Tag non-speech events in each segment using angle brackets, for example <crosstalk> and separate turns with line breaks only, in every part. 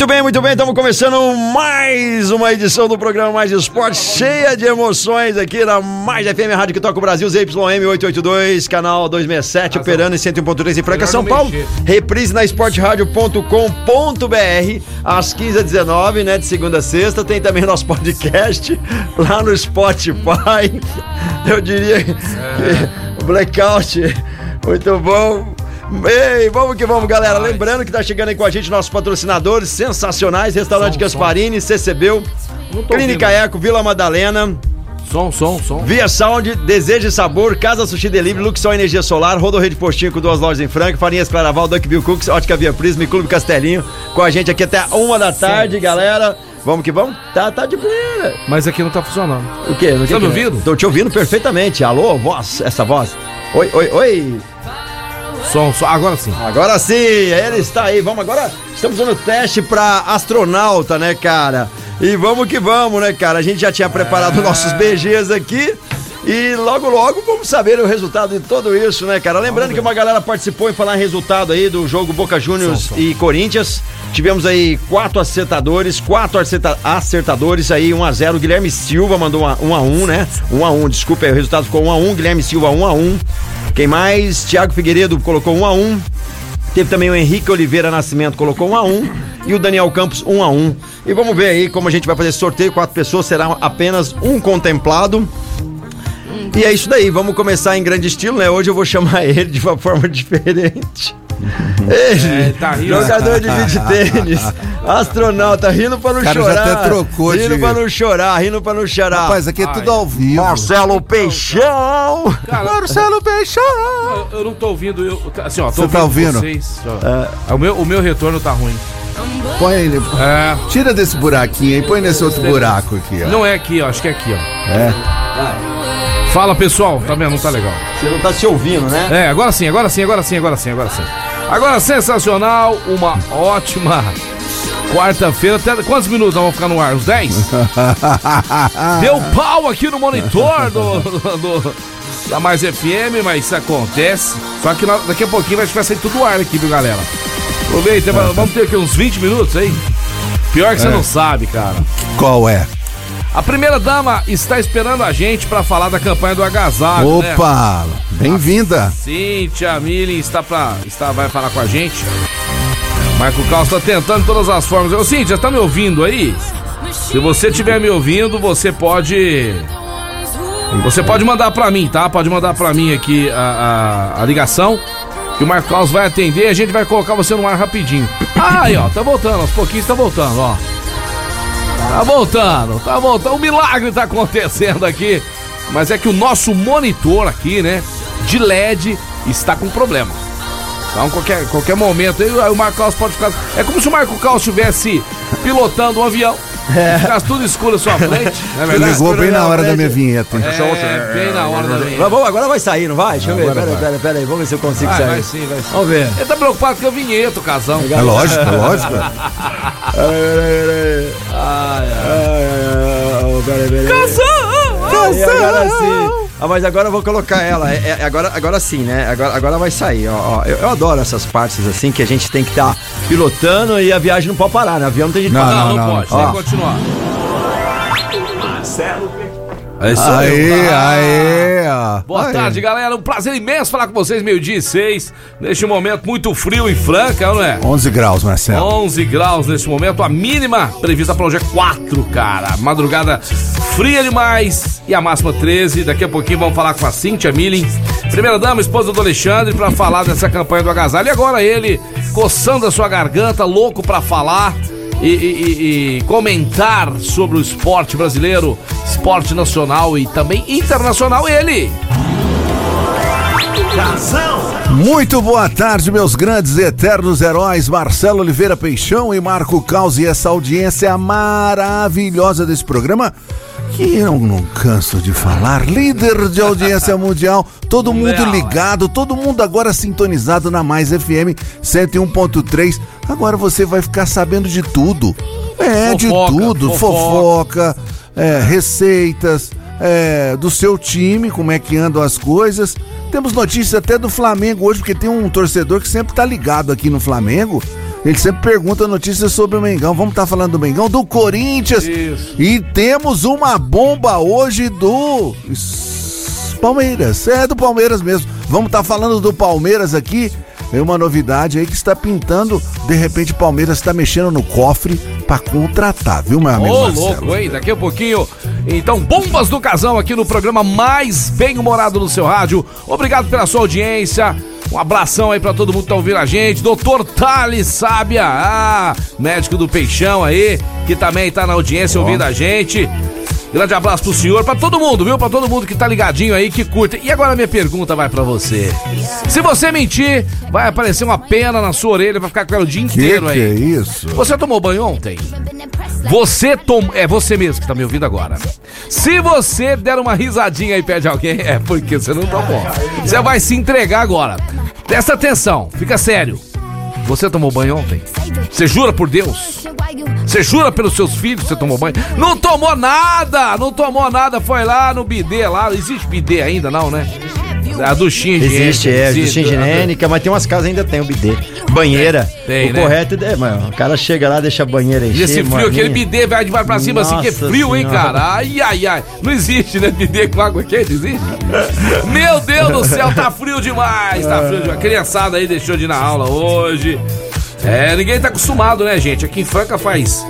Muito bem, muito bem, estamos começando mais uma edição do programa Mais Esporte, cheia de emoções aqui na Mais FM Rádio que toca o Brasil, ZYM 882, canal 267, operando em 101.3 em Franca,
Melhor
São Paulo.
mexer.
Reprise na esporteradio.com.br, às 15 às 19 né, de segunda a sexta. Tem também nosso podcast lá no Spotify. Eu diria que o Blackout, muito bom. Ei, vamos que vamos, galera. Lembrando que tá chegando aí com a gente nossos patrocinadores sensacionais: Restaurante
Som,
Gasparini, CCBU,
Não tô
Clínica
ouvindo.
Eco, Vila Madalena,
Som, som, som.
Via Sound, Desejo e Sabor, Casa Sushi Delivery, Luxol Energia Solar, Rodorreio de Postinho com duas lojas em Franca, Farinhas Claraval, Duckbill Cooks, Ótica Via Prisma e Clube Castelinho. Com a gente aqui até uma da tarde, galera. Vamos que vamos? Tá, tá de boa.
Mas aqui não tá funcionando.
O quê? O que
Tá me
é?
ouvindo?
Tô te ouvindo perfeitamente. Alô, voz, essa voz. Oi, oi, oi.
Som, som. Agora sim.
Agora sim, ele está aí. Vamos agora. Estamos dando teste pra astronauta, né, cara? E vamos que vamos, né, cara? A gente já tinha preparado nossos BGs aqui. E logo, logo vamos saber o resultado de tudo isso, né, cara? Lembrando que uma galera participou em falar em resultado aí do jogo Boca Juniors e Corinthians. Tivemos aí quatro acertadores, quatro acerta- acertadores aí, 1 a 0 Guilherme Silva mandou 1 a 1 né? 1 a 1 desculpa, aí, o resultado ficou 1 a 1 Guilherme Silva 1 a 1 Quem mais? Thiago Figueiredo colocou 1 a 1 Teve também o Henrique Oliveira Nascimento, colocou 1 a 1 e o Daniel Campos 1 a 1 E vamos ver aí como a gente vai fazer sorteio. Quatro pessoas, será apenas um contemplado. E é isso daí, vamos começar em grande estilo, né? Hoje eu vou chamar <laughs> ele de uma forma diferente. <laughs> Ele,
É, tá rindo.
jogador de beat tênis, astronauta, rindo pra não
cara já
chorar.
até trocou
rindo
de-
pra não chorar, rindo pra não chorar.
Rapaz, aqui é
Ai.
tudo ao vivo.
Marcelo Peixão!
Cara,
Marcelo Peixão!
eu, eu não tô ouvindo. Eu, assim, ó, tô
Você tá ouvindo?
Vocês, ó. O, meu, o meu retorno tá ruim.
Põe ele.
É.
Tira desse buraquinho aí, põe nesse outro buraco aqui, ó.
Não é aqui, ó. Acho que é aqui, ó.
É.
Fala, pessoal. Tá vendo? Não tá legal.
Você não tá se ouvindo, né?
É, agora sim, agora sim, agora sim, agora sim, agora sim. Agora sensacional, uma ótima quarta-feira. Até quantos minutos nós vamos ficar no ar? Uns 10? <laughs> Deu pau aqui no monitor do, do- do- da Mais FM, mas isso acontece. Só que daqui a pouquinho vai ficar saindo tudo do ar aqui, viu, galera? Aproveita, vamos ter aqui uns 20 minutos aí. Pior que você não sabe, cara.
Qual é?
A primeira dama está esperando a gente pra falar da campanha do agasalho, né?
Opa! Bem-vinda!
Cíntia Milling está pra. Está, vai falar com a gente. Marco Carlos está tentando de todas as formas. Ô, Cíntia, tá me ouvindo aí? Se você estiver me ouvindo, você pode. Você pode mandar pra mim, tá? Pode mandar pra mim aqui a, a, a ligação. Que o Marco Carlos vai atender e a gente vai colocar você no ar rapidinho. Ah, aí, ó, tá voltando, aos pouquinhos tá voltando, ó. Tá voltando, tá voltando. Um milagre tá acontecendo aqui. Mas é que o nosso monitor aqui, né, de LED, está com problema. Então, qualquer, qualquer momento, aí, o Marco Carlos pode ficar. É como se o Marco Carlos estivesse pilotando um avião. Ficasse tudo escuro à sua frente, <laughs> não é verdade?
ligou bem na hora da minha vinheta. hein?
É, bem na hora da
Mas
vinheta.
vamos, agora vai sair, não vai? Deixa eu ver. Pera,
vai.
pera, pera aí, vamos ver se eu consigo
Vai,
sair.
vai sim, vai sim.
Vamos ver.
Ele tá preocupado com a vinheta, o casão.
É lógico, é lógico. <laughs>
Aí, agora sim. Ah, mas agora eu vou colocar ela. É, é, agora, agora sim, né? Agora, agora vai sair. Ó, ó. Eu, eu adoro essas partes assim que a gente tem que estar pilotando e a viagem não pode parar, né? O avião não tem jeito
Não,
parar.
Não, não,
não,
pode,
não.
tem que
Ó.
continuar.
Marcelo
É isso
Aê, aê, ó.
Boa
Aê.
tarde, galera. Um prazer imenso falar com vocês, meio-dia e seis. Neste momento muito frio em Franca, não é?
11 graus, Marcelo.
11 graus neste momento, a mínima prevista para hoje é 4, cara. Madrugada fria demais e a máxima 13. Daqui a pouquinho vamos falar com a Cíntia Milling, primeira dama, esposa do Alexandre, para falar dessa campanha do agasalho. E agora ele, coçando a sua garganta, louco para falar. E, e- e- e comentar sobre o esporte brasileiro, esporte nacional e também internacional, ele.
Muito boa tarde, meus grandes e eternos heróis, Marcelo Oliveira Peixão e Marco Caos e essa audiência maravilhosa desse programa. Que eu não canso de falar, líder de audiência <laughs> mundial, todo mundo
é.
ligado, todo mundo agora sintonizado na Mais FM 101.3. Agora você vai ficar sabendo de tudo. É, de
Fofoca,
tudo,
fofoca.
fofoca, é, receitas, é, do seu time, como é que andam as coisas. Temos notícias até do Flamengo hoje, porque tem um torcedor que sempre tá ligado aqui no Flamengo. Ele sempre pergunta notícias sobre o Mengão. Vamos estar falando do Mengão, do Corinthians.
Isso.
E temos uma bomba hoje do Palmeiras. É do Palmeiras mesmo. Vamos estar falando do Palmeiras aqui. É uma novidade aí que está pintando. De repente, o Palmeiras está mexendo no cofre para contratar, viu, meu amigo?
Ô,
Marcelo?
louco, hein? Daqui a pouquinho. Então, bombas do casão aqui no programa mais bem humorado do seu rádio. Obrigado pela sua audiência. Um abração aí pra todo mundo que tá ouvindo a gente. Doutor Thales Sábia, ah, médico do Peixão aí, que também tá na audiência ouvindo a gente. Grande abraço pro senhor, pra todo mundo, viu? Pra todo mundo que tá ligadinho aí, que curte. E agora minha pergunta vai pra você. Se você mentir, vai aparecer uma pena na sua orelha, vai ficar com ela o dia
Que
inteiro
que
aí.
é isso?
Você tomou banho ontem? Você tomou. É você mesmo que tá me ouvindo agora. Se você der uma risadinha aí perto de alguém, <laughs> é porque você não tomou. Você vai se entregar agora. Presta atenção, fica sério. Você tomou banho ontem? Você jura por Deus? Você jura pelos seus filhos que você tomou banho? Não tomou nada! Não tomou nada, foi lá no bidê lá. Existe bidê ainda, não, né? A duchinha higiênica.
Existe, é,
existe.
duchinha higiênica, mas tem umas casas ainda tem o bidê. Banheira.
Tem,
o
né?
correto é, mano, o cara chega lá, deixa a banheira encher.
E esse frio,
maninha.
aquele bidê vai de baixo pra cima assim, que é
Nossa
frio, hein,
Senhora.
cara? Ai, ai, ai. Não existe, né? Bidê com água quente, existe? <laughs> Meu Deus do céu, tá frio demais, tá frio demais. A criançada aí deixou de ir na aula hoje. É, ninguém tá acostumado, né, gente? Aqui em Franca faz.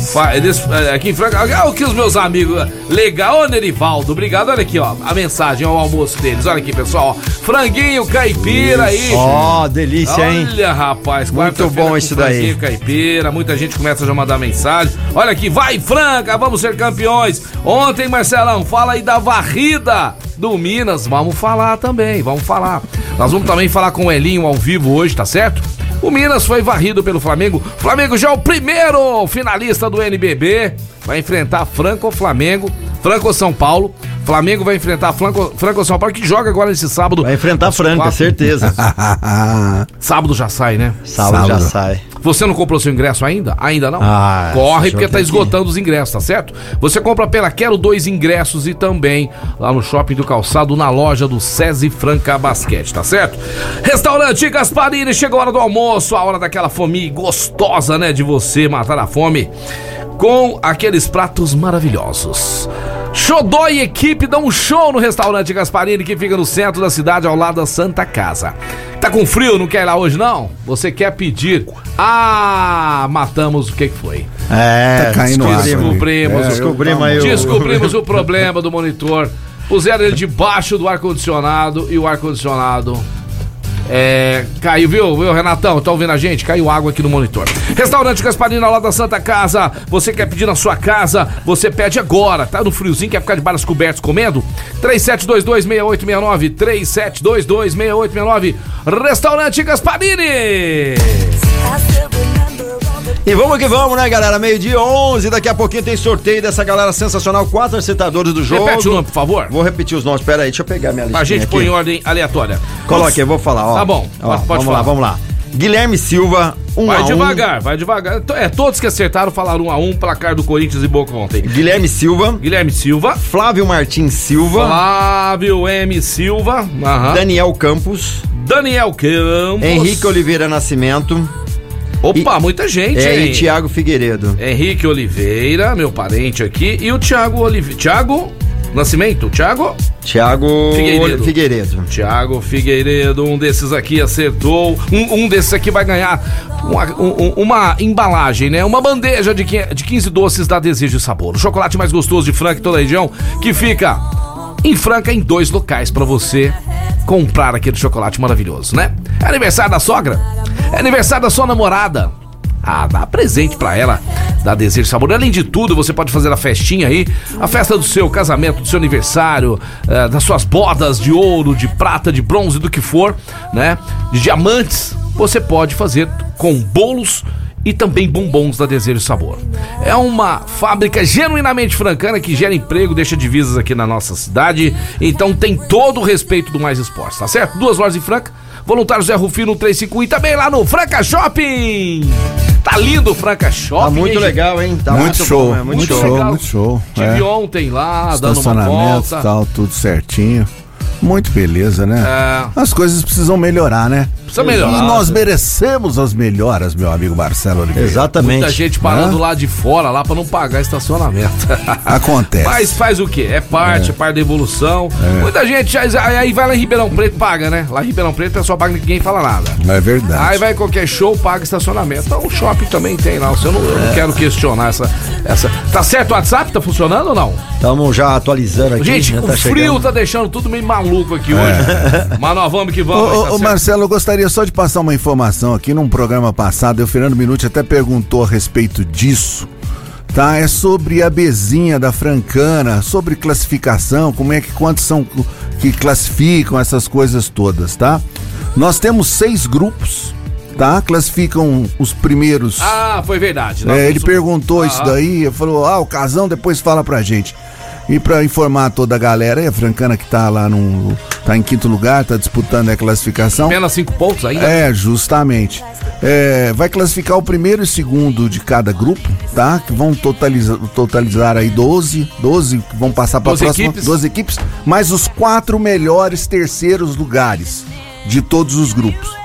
Fa- eles- é, aqui em Franca. Olha o que os meus amigos. Legal, Nerivaldo. Obrigado. Olha aqui, ó. A mensagem, ó, o almoço deles. Olha aqui, pessoal. Franguinho caipira aí.
Ó, delícia, hein?
Olha, rapaz,
Muito bom isso daí.
franguinho caipira, muita gente começa já a mandar mensagem. Olha aqui, vai Franca, vamos ser campeões. Ontem, Marcelão, fala aí da varrida do Minas. Vamos falar também, vamos falar. Nós vamos também falar com o Elinho ao vivo hoje, tá certo? O Minas foi varrido pelo Flamengo. Flamengo já é o primeiro finalista do NBB. Vai enfrentar Franco ou Flamengo. Franco ou São Paulo. Flamengo vai enfrentar Franco, Franco ou São Paulo, que joga agora nesse sábado.
Vai enfrentar Franca,
quatro.
certeza. <laughs> <laughs>
Sábado já sai, né?
Sábado já
Sábado.
sai.
Você não comprou seu ingresso ainda? Ainda não?
Ah,
Corre porque tá
que-
esgotando os ingressos, tá certo? Você compra pela Quero dois ingressos e também lá no Shopping do Calçado, na loja do SESI Franca Basquete, tá certo? Restaurante Gasparini, chegou a hora do almoço, a hora daquela fome gostosa, né? De você matar a fome com aqueles pratos maravilhosos. Xodó e equipe dão um show no restaurante Gasparini que fica no centro da cidade ao lado da Santa Casa. Tá com frio, não quer ir lá hoje não? Você quer pedir? Ah, matamos o que que foi?
É,
Tá caindo água.
Descobrimos,
É,
o-
descobrimos o-
descobrimos o problema do monitor. Puseram ele debaixo do ar-condicionado e o ar-condicionado é, caiu, viu, viu, Renatão? Tá ouvindo a gente? Caiu água aqui no monitor. Restaurante Gasparina lá da Santa Casa. Você quer pedir na sua casa? Você pede agora. Tá no friozinho, quer ficar de balas cobertos comendo? 37226869. 37226869. Restaurante Gasparini.
E vamos que vamos, né, galera? Meio dia 11, daqui a pouquinho tem sorteio dessa galera sensacional, quatro acertadores do jogo.
Repete o nome, por favor.
Vou repetir os nomes, pera aí, deixa eu pegar minha listinha
A gente
aqui.
põe em ordem aleatória.
Coloque, eu vou falar, ó.
Tá bom,
Ó,
pode-
vamos
falar.
lá, vamos lá. Guilherme Silva, 1
Vai
a 1
devagar, vai devagar. É, todos que acertaram falaram um a um, placar do Corinthians e Boca ontem.
Guilherme Silva,
Guilherme Silva,
Flávio Martins Silva,
Flávio M. Silva, aham.
Daniel Campos,
Daniel Campos.
Henrique Oliveira Nascimento
Opa, muita gente,
é,
hein?
e Thiago Figueiredo.
Henrique Oliveira, meu parente aqui. E o Thiago Oliveira. Thiago Nascimento? Thiago?
Thiago
Figueiredo.
Figueiredo.
Thiago Figueiredo, um desses aqui acertou. Um, um desses aqui vai ganhar uma, um- uma embalagem, né? Uma bandeja de, de 15 doces da Desejo e Sabor. O chocolate mais gostoso de Franca e toda a região, que fica em Franca em dois locais pra você comprar aquele chocolate maravilhoso, né? É aniversário da sogra? É aniversário da sua namorada? Ah, dá presente pra ela. da Desejo Sabor. Além de tudo, você pode fazer a festinha aí, a festa do seu casamento, do seu aniversário, eh, das suas bodas de ouro, de prata, de bronze, do que for, né? De diamantes, você pode fazer com bolos e também bombons da Desejo Sabor. É uma fábrica genuinamente francana que gera emprego, deixa divisas aqui na nossa cidade, então tem todo o respeito do Mais Esportes, tá certo? Duas lojas em Franca, voluntário Zé Rufino 351 e também lá no Franca Shopping. Tá lindo o Franca Shopping.
Tá muito
hein,
legal, hein? Tá
muito, show,
bom, é
muito, show,
legal.
muito show.
Tive
é.
ontem lá, dando uma
Estacionamento e
volta.
tal, tudo certinho. Muito beleza, né?
É.
As coisas precisam melhorar, né?
Precisa melhorar.
E nós merecemos as melhoras, meu amigo Marcelo Oliveira.
Exatamente.
Muita gente parando lá de fora lá pra não pagar estacionamento. <laughs>
Acontece.
Mas faz o quê? É parte, é, parte da evolução. Muita gente já- aí vai lá em Ribeirão Preto paga, né? Lá em Ribeirão Preto é só paga ninguém fala nada.
É verdade.
Aí vai qualquer show, paga estacionamento. Então o shopping também tem lá. Eu não, eu não quero questionar essa, essa. Tá certo o WhatsApp? Tá funcionando ou não?
Estamos já atualizando aqui.
Gente, o
tá
frio
chegando.
tá deixando tudo meio maluco aqui hoje. Mas nós vamos que vamos.
ô,
tá
ô. Marcelo, eu gostaria só de passar uma informação aqui num programa passado. O Fernando Minuti até perguntou a respeito disso. Tá? É sobre a bezinha da Francana, sobre classificação, como é que quantos são que classificam essas coisas todas, tá? Nós temos seis grupos, tá? Classificam os primeiros.
Ah, foi verdade.
É, ele perguntou
Ah,
isso daí, falou, ah, o Casão depois fala pra gente. E pra informar toda a galera, aí a Francana que tá lá no. tá em quinto lugar, tá disputando a classificação.
Apenas cinco pontos ainda.
É, justamente. É, vai classificar o primeiro e segundo de cada grupo, tá? Que vão totalizar, totalizar aí 12, 12 que vão passar para
12
próxima,
equipes.
12 equipes, mais os quatro melhores terceiros lugares de todos os grupos.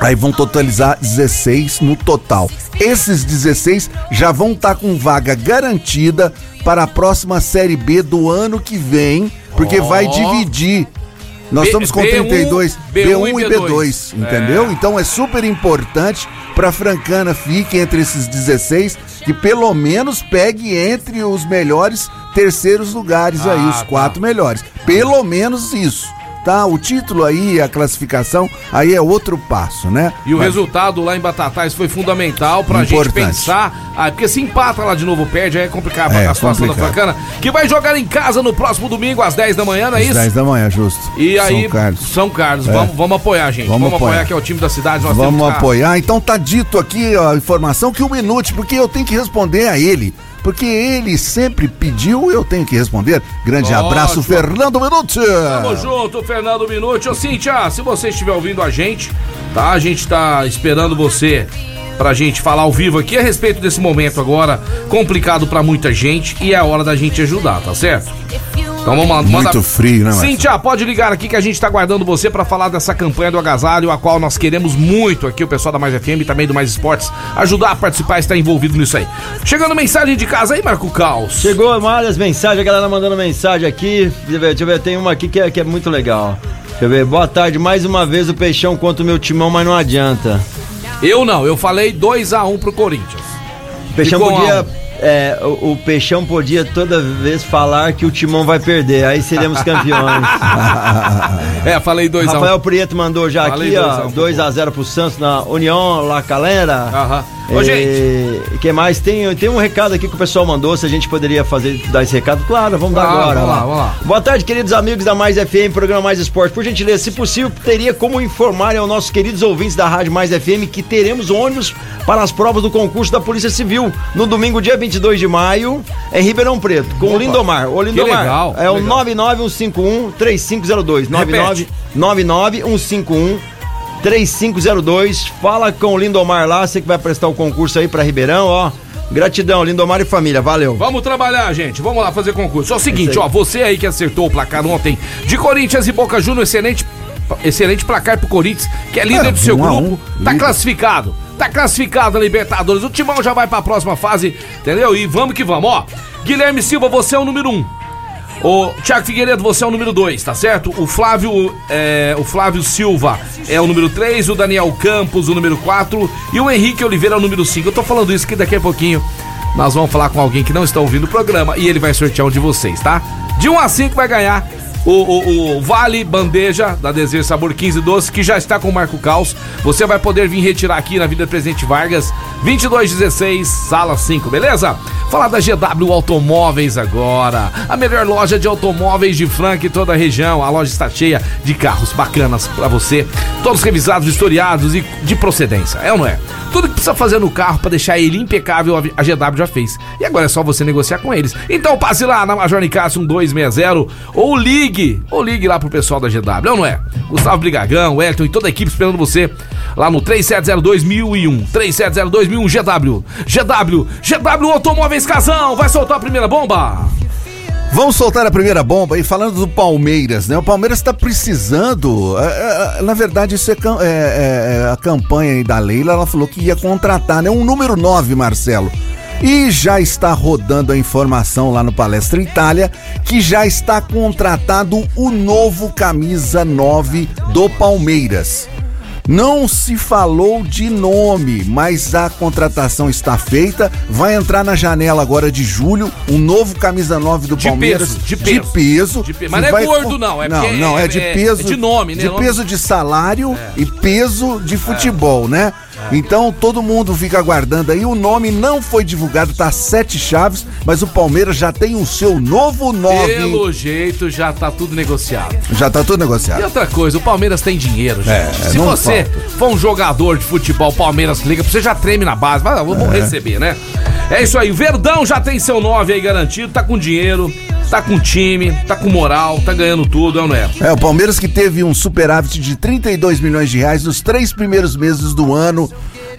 Aí vão totalizar 16 no total. Esses 16 já vão estar com vaga garantida para a próxima Série B do ano que vem, porque vai dividir. Nós
B-
estamos com
B1,
32,
B1
B1
e
e
B2,
B2, entendeu?
É.
Então é super importante para Francana fique entre esses 16 que pelo menos pegue entre os melhores terceiros lugares aí,
Ah,
os
tá.
quatro melhores. Pelo menos isso. Tá, o título aí, a classificação, aí é outro passo, né?
E o
Mas-
resultado lá em Batatais foi fundamental pra gente
Importante.
pensar. Ah, porque se empata lá de novo, perde, aí é complicado
É,
a situação
complicado.
da Fracana. Que vai jogar em casa no próximo domingo, às 10 da manhã, não é
Às
isso?
10 da manhã, justo.
E aí,
São Carlos.
São Carlos,
É.
vamos, vamos apoiar, gente. Vamos,
Vamos
apoiar.
apoiar.
que é o time da cidade. Nós
Vamos apoiar. Então tá dito aqui a informação que um minuto, porque eu tenho que responder a ele. Porque ele sempre pediu, eu tenho que responder. Grande
Ótimo.
abraço, Fernando Minuti.
Tamo junto, Fernando Minuti. Ô, Cíntia, se você estiver ouvindo a gente, tá? A gente tá esperando você pra gente falar ao vivo aqui a respeito desse momento agora complicado pra muita gente e é a hora da gente ajudar, tá certo? Então vamos lá, manda-
Muito frio, né, Marcelo?
Cíntia, pode ligar aqui que a gente tá aguardando você pra falar dessa campanha do agasalho, a qual nós queremos muito aqui, o pessoal da Mais FM e também do Mais Esportes, ajudar a participar e estar envolvido nisso aí. Chegando mensagem de casa aí, Marco Caos.
Chegou várias mensagens, a galera mandando mensagem aqui. Deixa eu ver, deixa eu ver, tem uma aqui que é, que é muito legal. Deixa eu ver, boa tarde, mais uma vez o Peixão contra o meu timão, mas não adianta.
Eu não, eu falei 2x1 pro Corinthians.
Peixão
Ficou
podia.
Um.
é, o, o Peixão podia toda vez falar que o timão vai perder, aí seremos campeões. <laughs>
É, falei 2x1.
Rafael Prieto mandou já
Falei
aqui,
dois a
ó,
um,
2x0 pro Santos na União La Calera.
Aham. Ô, gente.
E que mais? Tem, tem um recado aqui que o pessoal mandou, se a gente poderia fazer, dar esse recado. Claro, vamos dar
Ah,
agora.
vamos lá, vamos lá.
Boa tarde, queridos amigos da Mais FM, programa Mais Esporte. Por gentileza, se possível, teria como informar aos nossos queridos ouvintes da Rádio Mais FM que teremos ônibus para as provas do concurso da Polícia Civil no domingo, dia 22 de maio, em Ribeirão Preto, com o Lindomar. Ô, Lindomar,
legal,
é o
legal.
99151-3502.
Repete.
99151 3502. Fala com o Lindomar lá, você que vai prestar o concurso aí pra Ribeirão, ó. Gratidão, Lindomar e família, valeu.
Vamos trabalhar, gente. Vamos lá fazer concurso. É o seguinte, ó, você aí que acertou o placar ontem de Corinthians e Boca Juniors, excelente, excelente placar pro Corinthians, que é líder do seu
um a
grupo,
um,
tá
líder.
classificado. Tá classificado na Libertadores. O Timão já vai pra próxima fase, entendeu? E vamos que vamos, ó. Guilherme Silva, você é o número um. O Thiago Figueiredo, você é o número 2, tá certo? O Flávio, é, o Flávio Silva é o número 3, o Daniel Campos, o número 4 e o Henrique Oliveira é o número 5. Eu tô falando isso que daqui a pouquinho nós vamos falar com alguém que não está ouvindo o programa e ele vai sortear um de vocês, tá? De 1 a 5 vai ganhar o, o, o Vale Bandeja da Desejo Sabor 15 Doce, que já está com o Marco Caos. Você vai poder vir retirar aqui na Vida Presidente Vargas, 2216, sala 5, beleza? Falar da GW Automóveis agora. A melhor loja de automóveis de Franca e toda a região. A loja está cheia de carros bacanas para você. Todos revisados, historiados e de procedência. É ou não é? Tudo que precisa fazer no carro para deixar ele impecável, a GW já fez. E agora é só você negociar com eles. Então passe lá na Major Nicasso 1260 ou ligue, ou ligue lá pro pessoal da GW, é ou não é? Gustavo Brigagão, Elton e toda a equipe esperando você lá no 3702.001. 3702.001 GW. GW, GW Automóveis Casão, vai soltar a primeira bomba.
Vamos soltar a primeira bomba e falando do Palmeiras, né? O Palmeiras está precisando. É, é, na verdade, isso é, é, é, a campanha da Leila. Ela falou que ia contratar, né? Um número 9, Marcelo. E já está rodando a informação lá no Palestra Itália que já está contratado o novo camisa 9 do Palmeiras. Não se falou de nome, mas a contratação está feita. Vai entrar na janela agora de julho um novo camisa 9 do
de
Palmeiras.
Peso, de peso.
De peso. De
peso. Mas não é gordo, não. É
não, não, é, é de peso. É
de nome, né?
De peso de salário é. e peso de futebol, é. né? Então todo mundo fica aguardando aí. O nome não foi divulgado, tá sete chaves, mas o Palmeiras já tem o seu novo nome.
Pelo jeito já tá tudo negociado.
Já tá tudo negociado.
E outra coisa, o Palmeiras tem dinheiro, gente. É, Se você falta. for um jogador de futebol, Palmeiras liga, você já treme na base. Vai, vamos é. receber, né? É isso aí. O Verdão já tem seu nove aí garantido, tá com dinheiro tá com time, tá com moral, tá ganhando tudo, é ou não é?
É, o Palmeiras que teve um superávit de 32 milhões de reais nos três primeiros meses do ano.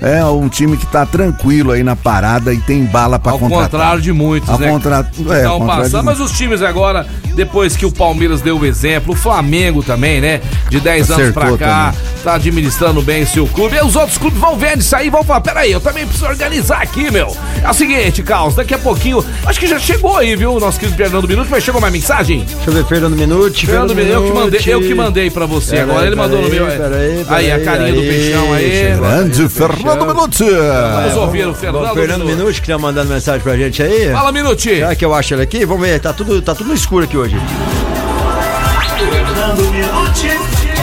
É um time que tá tranquilo aí na parada e tem bala para contratar.
Ao contrário de muitos,
ao
né?
Contra... É,
ao passando, mas os times agora, depois que o Palmeiras deu o exemplo, o Flamengo também, né? De 10 anos pra cá, também. tá administrando bem seu clube. E os outros clubes vão vendo isso aí e vão falar: peraí, eu também preciso organizar aqui, meu. É o seguinte, Carlos, daqui a pouquinho, acho que já chegou aí, viu? Nosso querido Fernando Minuti, mas chegou mais mensagem?
Deixa eu ver, Fernando Minuti.
Fernando, Fernando Minuti, eu que mandei, eu que mandei pra você pera agora. Aí, ele mandou no meu. Peraí,
aí,
a carinha do peixão aí.
Grande Fernando Minuti.
Vamos ouvir o Fernando,
Fernando Minuti, que tá mandando mensagem pra gente aí.
Fala, Minuti.
Será que eu acho ele aqui? Vamos ver, tá tudo, tá tudo escuro aqui hoje.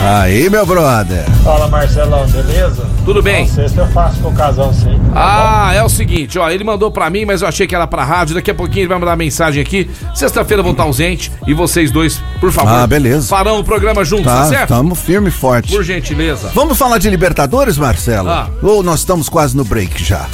Aí, meu brother.
Fala, Marcelão, beleza?
Tudo bem?
Sexta eu faço com o casal, sim.
Tá ah, bom? é o seguinte, ó, ele mandou pra mim, mas eu achei que era pra rádio. Daqui a pouquinho ele vai mandar mensagem aqui. Sexta-feira vou estar ausente e vocês dois, por favor.
Ah, beleza.
Farão o programa juntos, tá, tá certo?
Tamo firme e forte.
Por gentileza.
Vamos falar de Libertadores, Marcelo? Ah. Ou nós estamos quase no break já?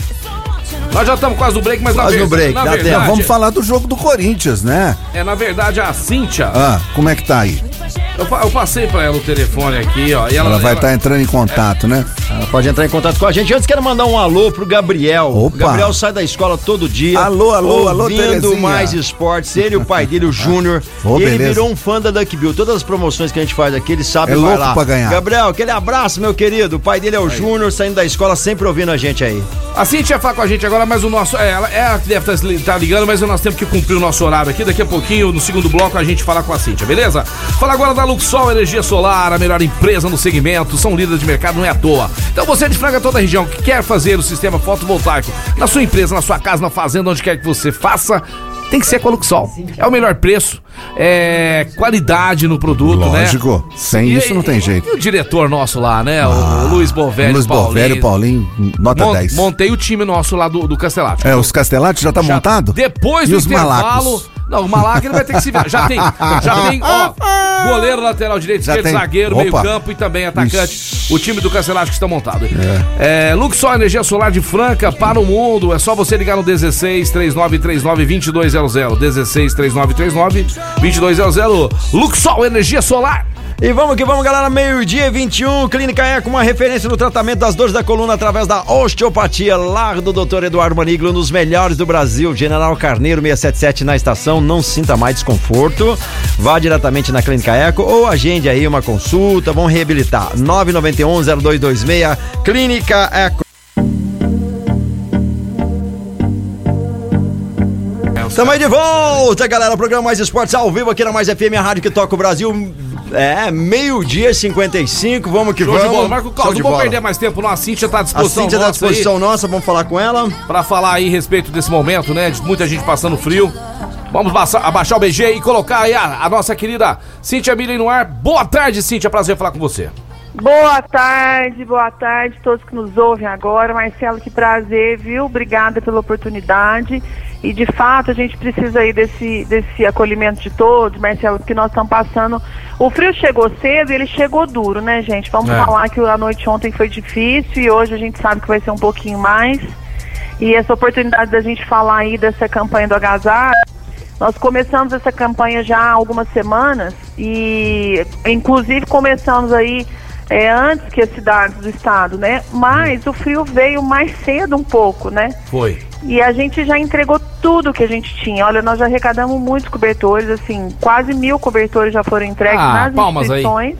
Nós já estamos quase no break, mas
quase
na,
no break,
na
verdade... Vamos falar do jogo do Corinthians, né?
É, na verdade, a Cíntia...
Ah, como é que tá aí? share.
Eu, eu, passei pra ela o telefone aqui, ó.
ela, ela, vai estar tá entrando em contato, é. né?
Ela pode entrar em contato com a gente. Antes quero mandar um alô pro Gabriel. Opa. O Gabriel sai da escola todo dia.
Alô, alô, alô,
Ouvindo mais esportes. Ele e o pai dele, o <laughs> Júnior. Oh, ele beleza. virou um fã da Duck Bill. Todas as promoções que a gente faz aqui, ele sabe
é louco lá. pra ganhar.
Gabriel, aquele abraço, meu querido. O pai dele é o Júnior, saindo da escola, sempre ouvindo a gente aí.
A Cintia fala com a gente agora, mas o nosso. É, ela, é a que deve estar tá, tá ligando, mas nós temos que cumprir o nosso horário aqui. Daqui a pouquinho, no segundo bloco, a gente fala com a Cintia, beleza? Fala agora da Luxol Energia Solar, a melhor empresa no segmento. São líderes de mercado, não é à toa. Então você é de Franca toda a região que quer fazer o sistema fotovoltaico na sua empresa, na sua casa, na fazenda, onde quer que você faça tem que ser com a Luxol. É o melhor preço, é qualidade no produto,
Lógico. né? Lógico. Sem e, isso não tem jeito.
E o diretor nosso lá, né? Ah, o Luiz Bovelli.
Luiz Bovelli, Paulinho, nota Mont, 10.
Montei o time nosso lá do, do Castelati.
É, os Castelati já tá já, montado?
Depois
e
do
os intervalo. Malacos?
Não, o Malaca ele vai ter que se virar. Já tem, já tem, ó, goleiro, lateral direito, esquerdo, zagueiro, meio campo e também atacante. Ixi. O time do Cancelagem que está montado. É. é Luxor Energia Solar de Franca para o mundo. É só você ligar no 16 3939 2200. 16 3939 2200. Luxor Energia Solar.
E vamos que vamos, galera. Meio-dia 21, Clínica Eco, uma referência no tratamento das dores da coluna através da osteopatia. Lar do Dr. Eduardo Maniglo, um dos melhores do Brasil. General Carneiro 677 na estação. Não sinta mais desconforto. Vá diretamente na Clínica Eco ou agende aí uma consulta. Vamos reabilitar. 991 0226 Clínica Eco. Estamos aí de volta, galera. Programa Mais Esportes ao vivo aqui na Mais FM, a rádio que toca o Brasil. É, meio-dia 55, vamos que Show vamos. De bola.
Marco não vou perder mais tempo, não. A Cintia tá à disposição.
A Cintia tá à disposição aí, nossa, vamos falar com ela.
Pra falar aí a respeito desse momento, né? De muita gente passando frio. Vamos baixar, abaixar o BG e colocar aí a, a nossa querida Cíntia Miller no ar. Boa tarde, Cíntia. Prazer falar com você.
Boa tarde, boa tarde a todos que nos ouvem agora. Marcelo, que prazer, viu? Obrigada pela oportunidade. E de fato a gente precisa aí desse, desse acolhimento de todos, Marcelo, porque nós estamos passando. O frio chegou cedo e ele chegou duro, né, gente? Vamos
É.
falar que a noite ontem foi difícil e hoje a gente sabe que vai ser um pouquinho mais. E essa oportunidade da gente falar aí dessa campanha do agasalho. Nós começamos essa campanha já há algumas semanas e inclusive começamos aí é, antes que as cidades do estado, né? Mas o frio veio mais cedo um pouco, né?
Foi.
E a gente já entregou tudo que a gente tinha. Olha, nós já arrecadamos muitos cobertores, assim, quase mil cobertores já foram entregues
Ah,
nas
palmas aí.
instituições.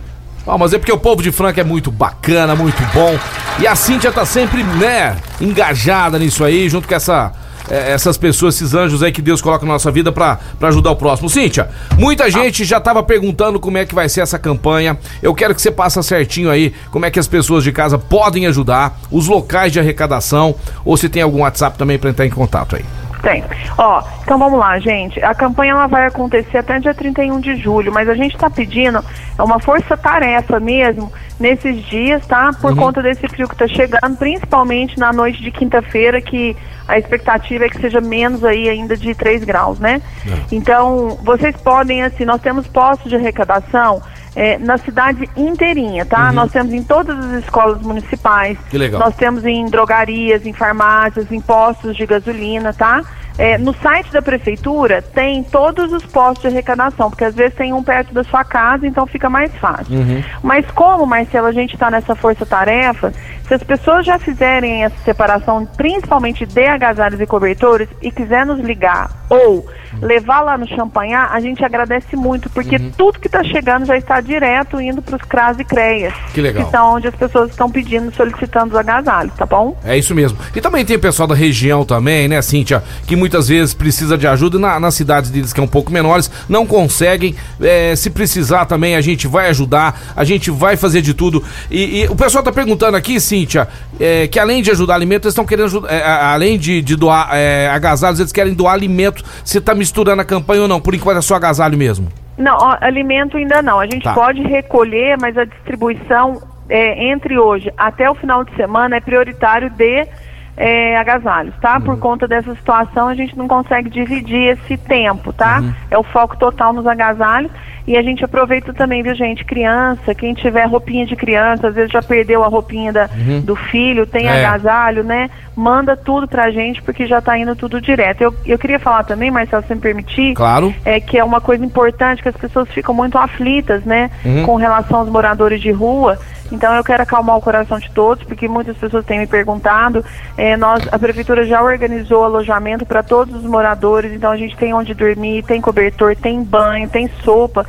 Ah, mas é porque o povo de Franca é muito bacana, muito bom. E a Cíntia tá sempre, né, engajada nisso aí, junto com essa. Eh, Essas pessoas, esses anjos aí que Deus coloca na nossa vida pra ajudar o próximo. Cíntia, muita gente já tava perguntando como é que vai ser essa campanha. Eu quero que você passe certinho aí como é que as pessoas de casa podem ajudar, os locais de arrecadação, ou se tem algum WhatsApp também pra entrar em contato aí.
Tem. Ó, então vamos lá, gente. A campanha ela vai acontecer até dia 31 de julho, mas a gente está pedindo é uma força-tarefa mesmo nesses dias, tá? Por conta desse frio que está chegando, principalmente na noite de quinta-feira, que a expectativa é que seja menos aí ainda de 3 graus, né? Então, vocês podem, assim, nós temos postos de arrecadação é, na cidade inteirinha, tá? Nós temos em todas as escolas municipais.
Que legal.
Nós temos em drogarias, em farmácias, em postos de gasolina, tá? É, no site da prefeitura tem todos os postos de arrecadação, porque às vezes tem um perto da sua casa, então fica mais fácil. Mas como, Marcelo, a gente está nessa força-tarefa, se as pessoas já fizerem essa separação, principalmente de agasalhos e cobertores, e quiser nos ligar ou levar lá no Champanhar, a gente agradece muito, porque tudo que está chegando já está direto indo para os CRAS e CREAS.
Que legal.
Que são onde as pessoas estão pedindo, solicitando os agasalhos, tá bom?
É isso mesmo. E também tem o pessoal da região também, né, Cíntia? Que muitas vezes precisa de ajuda na, nas cidades deles que é um pouco menores, não conseguem. É, se precisar também, a gente vai ajudar, a gente vai fazer de tudo. E, e o pessoal tá perguntando aqui, É, que além de ajudar alimentos, eles estão querendo ajudar. é, além de, de doar é, agasalhos, eles querem doar alimento. Você tá misturando a campanha ou não? Por enquanto é só agasalho mesmo.
Não, ó, alimento ainda não. A gente
Tá.
pode recolher, mas a distribuição é, entre hoje até o final de semana é prioritário de é, agasalhos, tá? Por conta dessa situação, a gente não consegue dividir esse tempo, tá? É o foco total nos agasalhos. E a gente aproveita também, viu, gente? Criança, quem tiver roupinha de criança, às vezes já perdeu a roupinha da- do filho, tem
É.
agasalho, né? Manda tudo pra gente, porque já tá indo tudo direto. Eu, eu queria falar também, Marcelo, se me permitir,
Claro.
é que é uma coisa importante que as pessoas ficam muito aflitas, né, com relação aos moradores de rua. Então eu quero acalmar o coração de todos, porque muitas pessoas têm me perguntado. É, nós, a prefeitura já organizou alojamento para todos os moradores, então a gente tem onde dormir, tem cobertor, tem banho, tem sopa.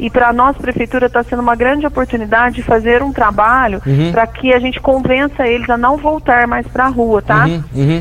E para a nossa prefeitura está sendo uma grande oportunidade de fazer um trabalho para que a gente convença eles a não voltar mais para a rua, tá?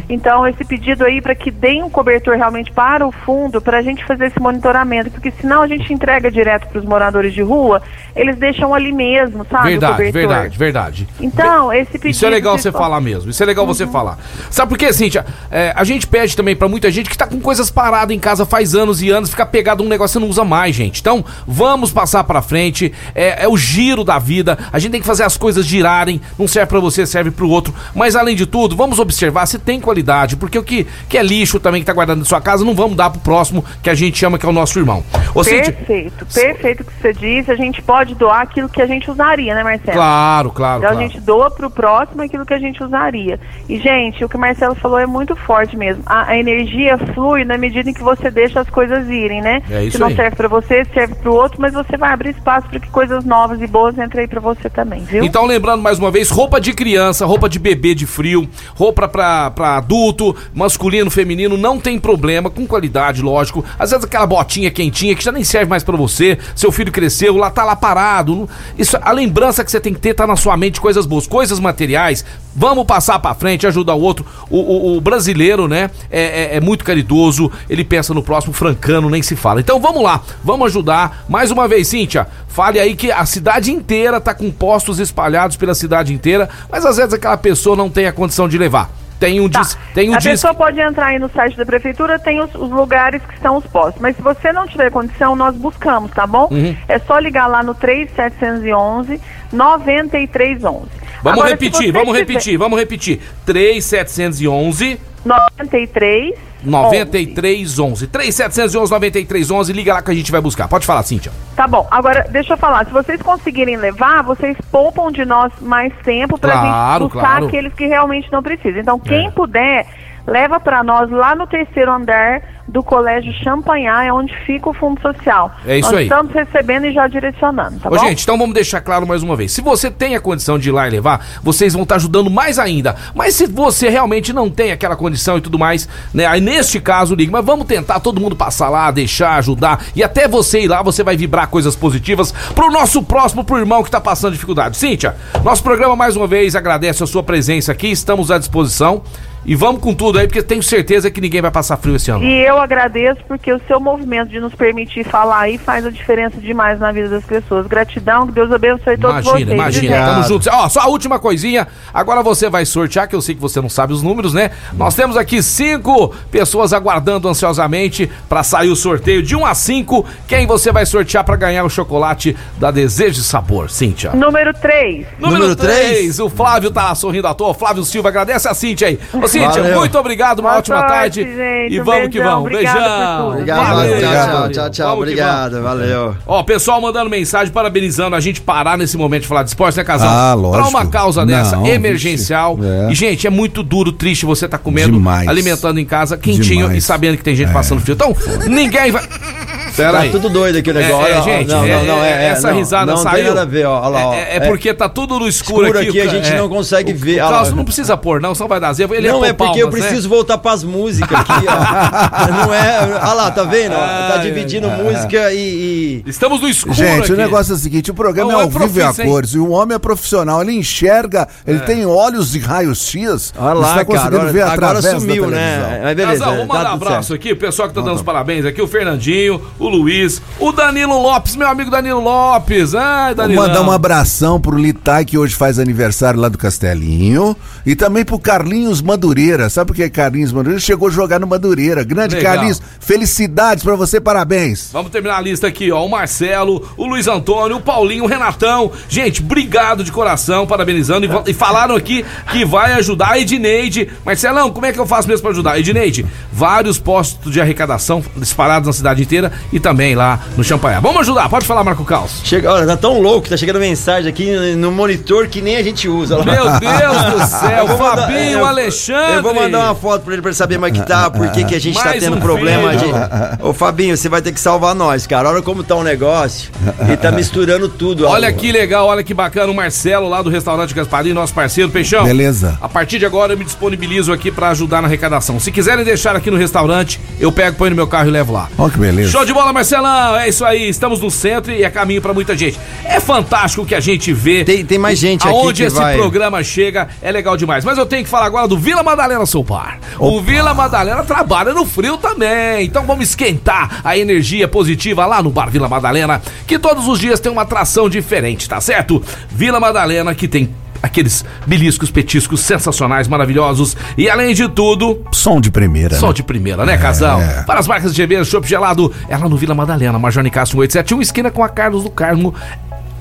Então, esse pedido aí para que deem um cobertor realmente para o fundo, para a gente fazer esse monitoramento, porque senão a gente entrega direto para os moradores de rua, eles deixam ali mesmo, sabe?
verdade, verdade, verdade.
Então, esse pedido.
Isso é legal você falar mesmo. Isso é legal você falar. Sabe por quê, Cíntia? É, a gente pede também pra muita gente que tá com coisas paradas em casa faz anos e anos, fica pegado num negócio e não usa mais, gente. Então, vamos passar pra frente. É, é o giro da vida. A gente tem que fazer as coisas girarem. Não serve pra você, serve pro outro. Mas além de tudo, vamos observar se tem qualidade. Porque o que, que é lixo também que tá guardado na sua casa, não vamos dar pro próximo que a gente chama que é o nosso irmão. Ô.
Perfeito, perfeito o que você disse. A gente pode doar aquilo que a gente usaria, né, Marcelo?
Claro, claro,
Então
claro.
a gente doa pro próximo aquilo que a gente usaria. E, gente, o que o Marcelo falou é muito forte mesmo. A, a energia flui na medida em que você deixa as coisas irem, né?
É isso
Se não
aí.
serve pra você, serve pro outro, mas você vai abrir espaço para que coisas novas e boas entrem aí pra você também, viu?
Então, lembrando mais uma vez, roupa de criança, roupa de bebê de frio, roupa pra adulto, masculino, feminino, não tem problema, com qualidade, lógico. Às vezes aquela botinha quentinha que já nem serve mais pra você, seu filho cresceu, lá tá lá parado. Isso, a lembrança que você tem que ter tá na sua mente, coisas boas, coisas materiais. Vamos passar pra frente, ajudar o outro. O, o- o brasileiro, né, é, é- é muito caridoso, ele pensa no próximo, francano, nem se fala. Então vamos lá, vamos ajudar. Mais uma vez, Cíntia, fale aí que a cidade inteira tá com postos espalhados pela cidade inteira, mas às vezes aquela pessoa não tem a condição de levar. tem um,
Tá.
dis, tem um
a pessoa pode entrar aí no site da prefeitura, tem os, os lugares que estão os postos. Mas se você não tiver condição, nós buscamos, tá bom?
Uhum.
É só ligar lá no 3711 9311.
Vamos
Agora,
repetir, vamos
tiver-
repetir, vamos repetir. 3711
93
9311. 3711 9311, liga lá que a gente vai buscar. Pode falar, Cíntia.
Tá bom, agora deixa eu falar, se vocês conseguirem levar, vocês poupam de nós mais tempo pra
Claro,
gente buscar
claro.
aqueles que realmente não precisam. Então, quem
É.
puder, leva pra nós lá no terceiro andar do Colégio Champanhar, é onde fica o Fundo Social.
É isso
nós
aí.
estamos recebendo e já direcionando, tá
Ô,
bom?
gente, então vamos deixar claro mais uma vez. Se você tem a condição de ir lá e levar, vocês vão estar ajudando mais ainda. Mas se você realmente não tem aquela condição e tudo mais, né? Aí neste caso, ligue. Mas vamos tentar todo mundo passar lá, deixar, ajudar. E até você ir lá, você vai vibrar coisas positivas pro nosso próximo, pro irmão que tá passando dificuldade. Cíntia, nosso programa mais uma vez agradece a sua presença aqui. Estamos à disposição. E vamos com tudo aí, porque tenho certeza que ninguém vai passar frio esse ano.
E eu agradeço porque o seu movimento de nos permitir falar aí faz a diferença demais na vida das pessoas. Gratidão, que Deus abençoe todos
Imagina,
vocês.
imagina.
gente?
Tamo junto. Ó, só a última coisinha. Agora você vai sortear, que eu sei que você não sabe os números, né? Nós temos aqui cinco pessoas aguardando ansiosamente pra sair o sorteio de 1 a 5. Quem você vai sortear pra ganhar o chocolate da Desejo e Sabor, Cíntia?
Número 3.
Número
Número
3,
três.
o Flávio tá sorrindo à toa. Flávio Silva, agradece a Cíntia aí. Ô, Cíntia,
Valeu.
muito obrigado, uma
Boa
ótima
sorte,
tarde.
gente.
e
Um
vamos que
beijão.
vamos.
Obrigada por
Beijão.
tudo.
Obrigado,
Valeu,
tchau, tchau, tchau, tchau.
Vamos que vamos.
Obrigado, valeu.
Ó, pessoal mandando mensagem, parabenizando a gente parar nesse momento de falar de esporte, né, casal?
Ah, lógico.
Pra uma causa dessa,
Não,
emergencial.
vixe, é.
E, gente, é muito duro, triste você tá comendo,
Demais.
alimentando em casa, quentinho
Demais.
e sabendo que tem gente
É.
passando frio. Então, ninguém vai. Pera
Tá
aí.
tudo doido aqui o negócio.
É, é, gente,
não,
é,
não, não, é,
é,
é,
essa
não,
risada
não
saiu.
tem nada a ver, ó, ó lá, ó.
É, é porque tá tudo no escuro,
escuro
aqui.
aqui, a
o
gente
é.
não consegue ver.
O
Ah
Klaus não precisa pôr, não, senão vai dar zebra. Ele
não,
é,
é porque eu
palmas, né?
preciso voltar pras músicas aqui, ó. <laughs> Não é. Olha lá, tá vendo? Tá dividindo música e. e-
Estamos no escuro
Gente,
aqui.
o negócio é o seguinte: o programa
Não,
é
é
ao vivo e a cores. E o homem é profissional, ele enxerga,
É.
ele tem olhos de raio-x.
Olha lá,
tá conseguindo
cara.
ver
agora sumiu, né? Mas beleza.
Casal, vamos
tá
mandar abraço aqui, o pessoal que tá dando os parabéns aqui, o Fernandinho, o Luiz, o Danilo Lopes, meu amigo Danilo Lopes. Ai,
Vou
Danilo.
mandar um abração pro Litai, que hoje faz aniversário lá do Castelinho. E também pro Carlinhos Madureira. Sabe o que é Carlinhos Madureira? Chegou a jogar no Madureira. Grande
Legal.
Carlinhos, felicidades pra você, parabéns.
Vamos terminar a lista aqui, ó. O Marcelo, o Luiz Antônio, o Paulinho, o Renatão. Gente, obrigado de coração, parabenizando. E, e falaram aqui que vai ajudar a Edneide. Marcelão, como é que eu faço mesmo pra ajudar? Edneide, vários postos de arrecadação espalhados na cidade inteira e também lá no Champagnat. Vamos ajudar, pode falar, Marco Caos.
Chega, olha, tá tão louco, tá chegando mensagem aqui no monitor que nem a gente usa. Lá.
Meu <laughs> Deus do céu,
mandar-
Fabinho
eu-
Alexandre.
Eu vou mandar uma foto pra ele pra ele saber como é que tá, por que que a gente tá
Mais
tendo
um
problema.
filho.
gente. Ô Fabinho, você vai ter que salvar nós, cara. Olha como tá o negócio. E tá misturando tudo. ó.
Olha que legal, olha que bacana o Marcelo lá do restaurante Gasparinho, nosso parceiro Peixão.
Beleza.
A partir de agora eu me disponibilizo aqui pra ajudar na arrecadação. Se quiserem deixar aqui no restaurante, eu pego, põe no meu carro e levo lá.
Olha que beleza.
Show de bola, Marcelão! É isso aí, estamos no centro e é caminho pra muita gente. É fantástico o que a gente vê.
Tem- tem mais gente aqui
Aonde
que
esse
vai-
programa chega, é legal demais. Mas eu tenho que falar agora do Vila Madalena Soupar. O Vila Madalena trabalha no frio também. Então vamos esquentar a energia positiva lá no Bar Vila Madalena, que todos os dias tem uma atração diferente, tá certo? Vila Madalena que tem aqueles beliscos, petiscos sensacionais, maravilhosos e além de tudo,
Som de primeira.
Som
né?
de primeira, né, casal?
É.
Para as marcas de cerveja, Chopp Gelado, é lá no Vila Madalena, Major Nicasso 187, esquina com a Carlos do Carmo.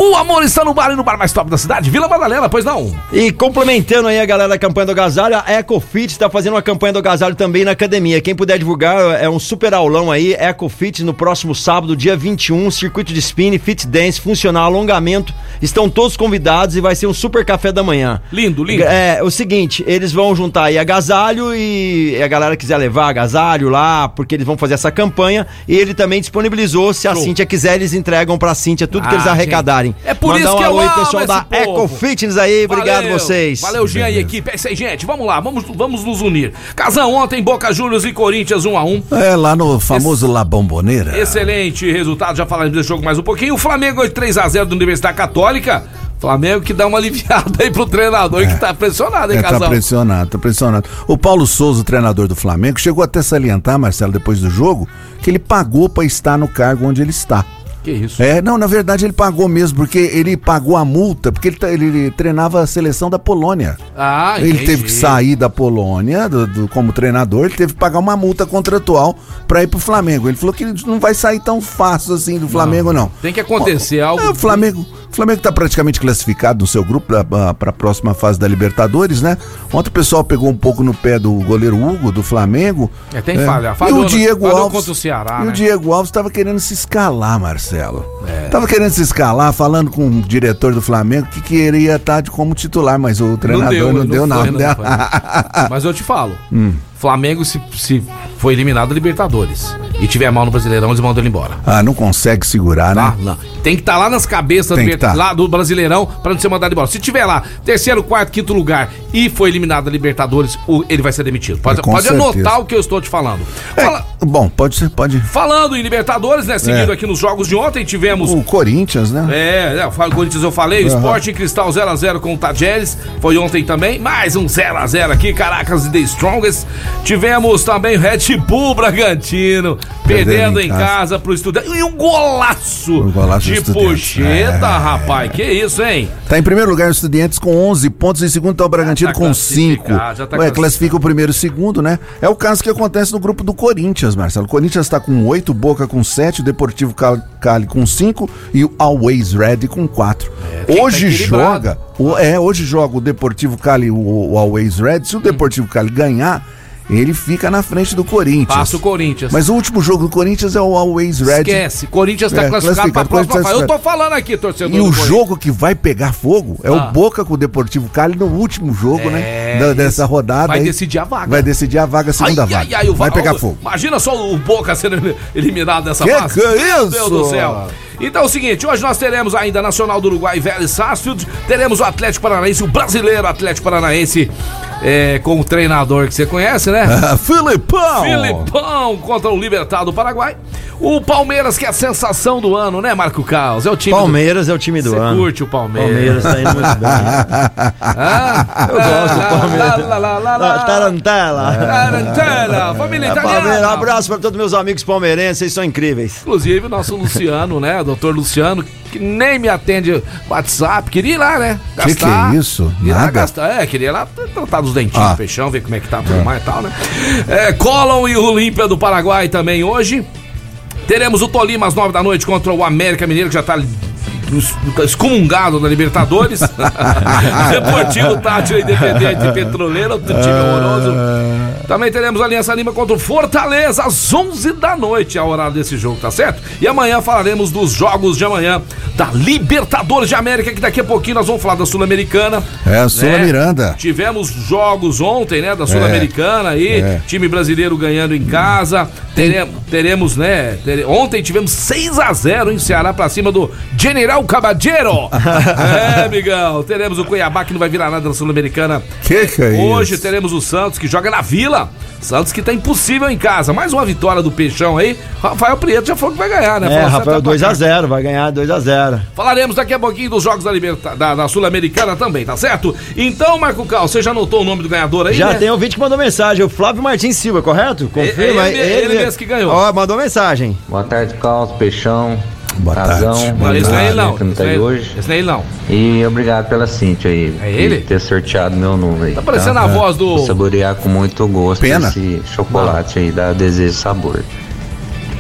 O amor está no bar e no bar mais top da cidade, Vila Madalena, pois não?
E complementando aí a galera da campanha do agasalho, a EcoFit está fazendo uma campanha do agasalho também na academia. Quem puder divulgar, é um super aulão aí, EcoFit, no próximo sábado, dia 21, circuito de spin, fit dance, funcional, alongamento. Estão todos convidados e vai ser um super café da manhã.
Lindo, lindo.
É, o seguinte, eles vão juntar aí agasalho e a galera quiser levar agasalho lá, porque eles vão fazer essa campanha. E ele também disponibilizou, se a
Show.
Cíntia quiser, eles entregam pra Cíntia tudo que eles
Ah,
arrecadarem.
gente. É por
Mandar
isso
um
que eu
alô aí,
amo
pessoal da
povo.
Eco Fitness aí, obrigado
Valeu.
vocês.
Valeu, Jean e equipe. É isso aí, gente. Vamos lá, vamos, vamos nos unir. Casão, ontem, Boca Juniors e Corinthians 1 a 1
É lá no famoso La Bomboneira.
Excelente resultado, já falaremos desse jogo mais um pouquinho. O Flamengo 3x0 da Universidade Católica. Flamengo que dá uma aliviada aí pro treinador que tá pressionado, hein,
É, tá
casal?
pressionado, tá pressionado. O Paulo Souza, o treinador do Flamengo, chegou até a salientar, Marcelo, depois do jogo, que ele pagou pra estar no cargo onde ele está.
Que isso?
É, não, na verdade ele pagou mesmo, porque ele pagou a multa, porque ele, ele- treinava a seleção da Polônia.
Ah,
ele
entendi.
teve que sair da Polônia do- do- como treinador, ele teve que pagar uma multa contratual pra ir pro Flamengo. Ele falou que não vai sair tão fácil assim do Flamengo, não.
Tem que acontecer algo.
É, o Flamengo, o Flamengo tá praticamente classificado no seu grupo para a próxima fase da Libertadores, né? Ontem o pessoal pegou um pouco no pé do goleiro Hugo do Flamengo.
É, tem falha.
E
Falhou,
o
né?
Diego
Falhou
Alves
contra o Ceará,
E
né?
o Diego Alves estava querendo se escalar, Marcelo.
É.
Tava querendo se escalar, falando com o diretor do Flamengo que queria estar como titular, mas o treinador não deu,
foi,
nada.
não foi. <laughs> Mas eu te falo,
Hum.
Flamengo se, se foi eliminado da Libertadores e tiver mal no Brasileirão, eles mandam ele embora.
ah, não consegue segurar,
Tá?
né?
Não. Tem que estar lá nas cabeças do,
tá.
lá do Brasileirão pra não ser mandado embora. Se tiver lá, terceiro, quarto, quinto lugar e foi eliminado da Libertadores, ele vai ser demitido. Pode,
É,
pode
certeza.
anotar o que eu estou te falando.
É,
Fala-
bom, pode ser, pode.
falando em Libertadores, né? Seguindo
É.
aqui nos jogos de ontem, tivemos
O Corinthians, né?
É, é, o Corinthians eu falei. Sport em Cristal 0x0 com o Tajeres, foi ontem também, mais um 0x0 aqui, Caracas e The Strongest. Tivemos também o Red Bull Bragantino, perdendo em casa,
casa.
pro estudante. E um golaço,
Um golaço
de
Estudiantes.
puxeta,
É.
rapaz, que isso, hein?
Tá em primeiro lugar o Estudiantes com 11 pontos, em segundo tá o Bragantino
Já tá
com 5.
classificado, já tá
Ué, classifica o primeiro e o segundo, né? É o caso que acontece no grupo do Corinthians, Marcelo. O Corinthians tá com 8, Boca com 7, o Deportivo Cal- Cali com 5 e o Always Red com 4.
tá
hoje
equilibrado.
joga, o- é, hoje joga o Deportivo Cali o, o Always Red. Se o Deportivo Cali ganhar, ele fica na frente do Corinthians.
Passa o Corinthians.
Mas o último jogo do Corinthians é o Always Red.
Esquece, Corinthians tá
É,
classificado
classificado,
próxima
Corinthians
fase. Eu tô
tá-
falando aqui, torcedor
E o jogo que vai pegar fogo é
Ah.
o Boca com o Deportivo Cali no último jogo,
É,
né? da- dessa rodada.
Vai
aí.
decidir a vaga.
Vai decidir a vaga, a segunda
Ai,
vaga.
ai, ai,
vai
Va-
pegar fogo.
Imagina só o Boca sendo eliminado dessa
Que
fase.
que é
Meu
isso?
Deus do céu. Então é o seguinte, hoje nós teremos ainda Nacional do Uruguai, Vélez Sarsfield, teremos o Atlético Paranaense, o brasileiro Atlético Paranaense, é, com o treinador que você conhece, né? <laughs>
Filipão!
Filipão contra o Libertado do Paraguai. O Palmeiras, que é a sensação do ano, né, Marco Carlos? É o time
Palmeiras é o time
do...
do
Você
ano.
curte o Palmeiras.
Palmeiras tá indo muito bem. <laughs>
Ah,
Eu gosto do Palmeiras.
Lá, lá, lá, lá,
Tarantela.
Tarantela, família
É,
italiana.
Palmeiras, um abraço para todos meus amigos palmeirenses, vocês são incríveis.
Inclusive, o nosso Luciano, né? Doutor Luciano, que nem me atende WhatsApp. Queria ir lá, né?
Que que é isso?
Ir
Nada?
gastar. É, queria ir lá tratar dos dentinhos
Ah.
peixão, ver como é que tá tudo mais e tal, né? É, Colon e o Olímpia do Paraguai também hoje. Teremos o Tolima às nove da noite contra o América Mineiro, que já tá excomungado da Libertadores. <laughs> <laughs> Deportivo Tátira Independente Petroleiro, outro time horroroso. Também teremos a Aliança Lima contra o Fortaleza às 11 da noite, a horário desse jogo, tá certo? E amanhã falaremos dos jogos de amanhã da Libertadores de América, que daqui a pouquinho nós vamos falar da Sul-Americana.
É, a Sula
né?
Miranda.
Tivemos jogos ontem, né, da Sul-Americana aí,
é.
time brasileiro ganhando em casa. Teremos, teremos né, tere- ontem tivemos 6 a 0 em Ceará pra cima do General Caballero. <laughs> é, amigão. Teremos o Cuiabá que não vai virar nada na Sul-Americana.
Que que é
Hoje
isso?
teremos o Santos que joga na Vila. Santos que tá impossível em casa. Mais uma vitória do Peixão aí. Rafael Prieto já falou que vai ganhar, né?
É,
Falou,
Rafael,
"Santa pra cá."
2x0, vai ganhar 2x0.
Falaremos daqui a pouquinho dos jogos da, Liberta- da, da Sul-Americana também, tá certo? Então, Marco Cal, você já anotou o nome do ganhador aí?
Já
né?
tem ouvinte que mandou mensagem, o Flávio Martins Silva, correto? Confirma
É- é ele- ele mesmo que ganhou.
Ó, mandou mensagem.
Boa tarde, Carlos, Peixão,
Boa
Razão,
tarde.
Não, esse não é ele não.
que não tá
Esse
aí
não é-
hoje.
Não é não.
E obrigado pela Cintia aí.
É ele?
por ter sorteado meu número aí.
Tá parecendo a voz do-
Vou saborear com muito gosto
Pena.
esse chocolate aí da Desejo Sabor.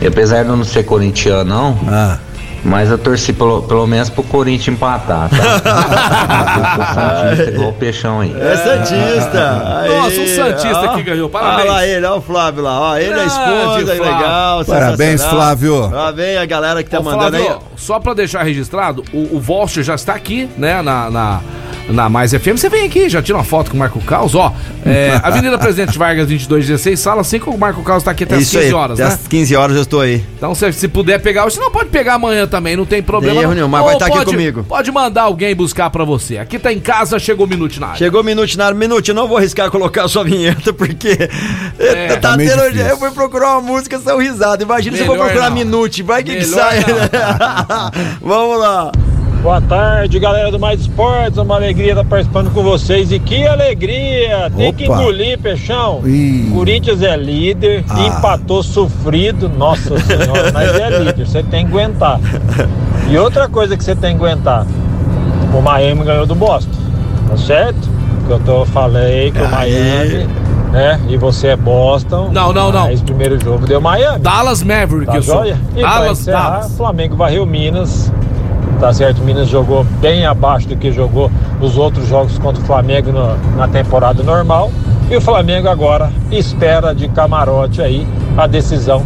E apesar de eu não ser corintiano, não,
Ah,
mas eu torci pelo, pelo menos pro Corinthians empatar, tá? eu sou santista igual o Peixão aí.
É Santista. Aí,
Nossa, um Santista
ó.
que ganhou, parabéns.
Olha lá ele, olha o Flávio lá. Ó, ele, a
Grande
esposa,
Flávio.
legal.
Parabéns. Flávio.
Parabéns a galera que tá
Ô,
mandando
Flávio,
aí.
só pra deixar registrado, o, o Volcher já está aqui, né, na, na, na Mais FM. Você vem aqui, já tira uma foto com o Marco Caos, ó. É, Avenida <laughs> Presidente Vargas, 2216, sala 5, o Marco Caos tá aqui até as
Isso
15
aí,
horas,
até
né?
às 15 horas eu estou aí.
Então, se, se puder pegar hoje, não pode pegar amanhã também, não tem problema.
Tem erro
não.
nenhum, mas vai estar aqui
pode-
comigo.
Pode mandar alguém buscar pra você. Aqui tá em casa, chegou o Minute na área.
Chegou o Minute na Minute, eu não vou arriscar colocar a sua vinheta, porque <laughs>
É,
tá
tá
tendo.
difícil.
Eu fui procurar uma música, são risada. Imagina se eu vou
Melhor
procurar
não.
Minute, vai que, que
Melhor
sai.
não. <laughs>
Vamos lá.
Boa tarde, galera do Mais Esportes. Uma alegria estar participando com vocês. E que alegria! Tem que
Opa.
engolir, Peixão.
Ih.
Corinthians é líder,
Ah.
empatou sofrido. Nossa <laughs> senhora, mas é líder. Você tem que aguentar. E outra coisa que você tem que aguentar: o Miami ganhou do Boston, tá certo? Que eu tô falei que o Miami, né? E você é Boston.
Não, não, não.
Mas primeiro jogo deu Miami.
Dallas Maverick,
Tá
eu sou.
joia? E pra
Dallas,
encerrar,
Dallas.
o Flamengo varreu Minas. Tá certo, Minas jogou bem abaixo do que jogou os outros jogos contra o Flamengo no- na temporada normal. E o Flamengo agora espera de camarote aí a decisão.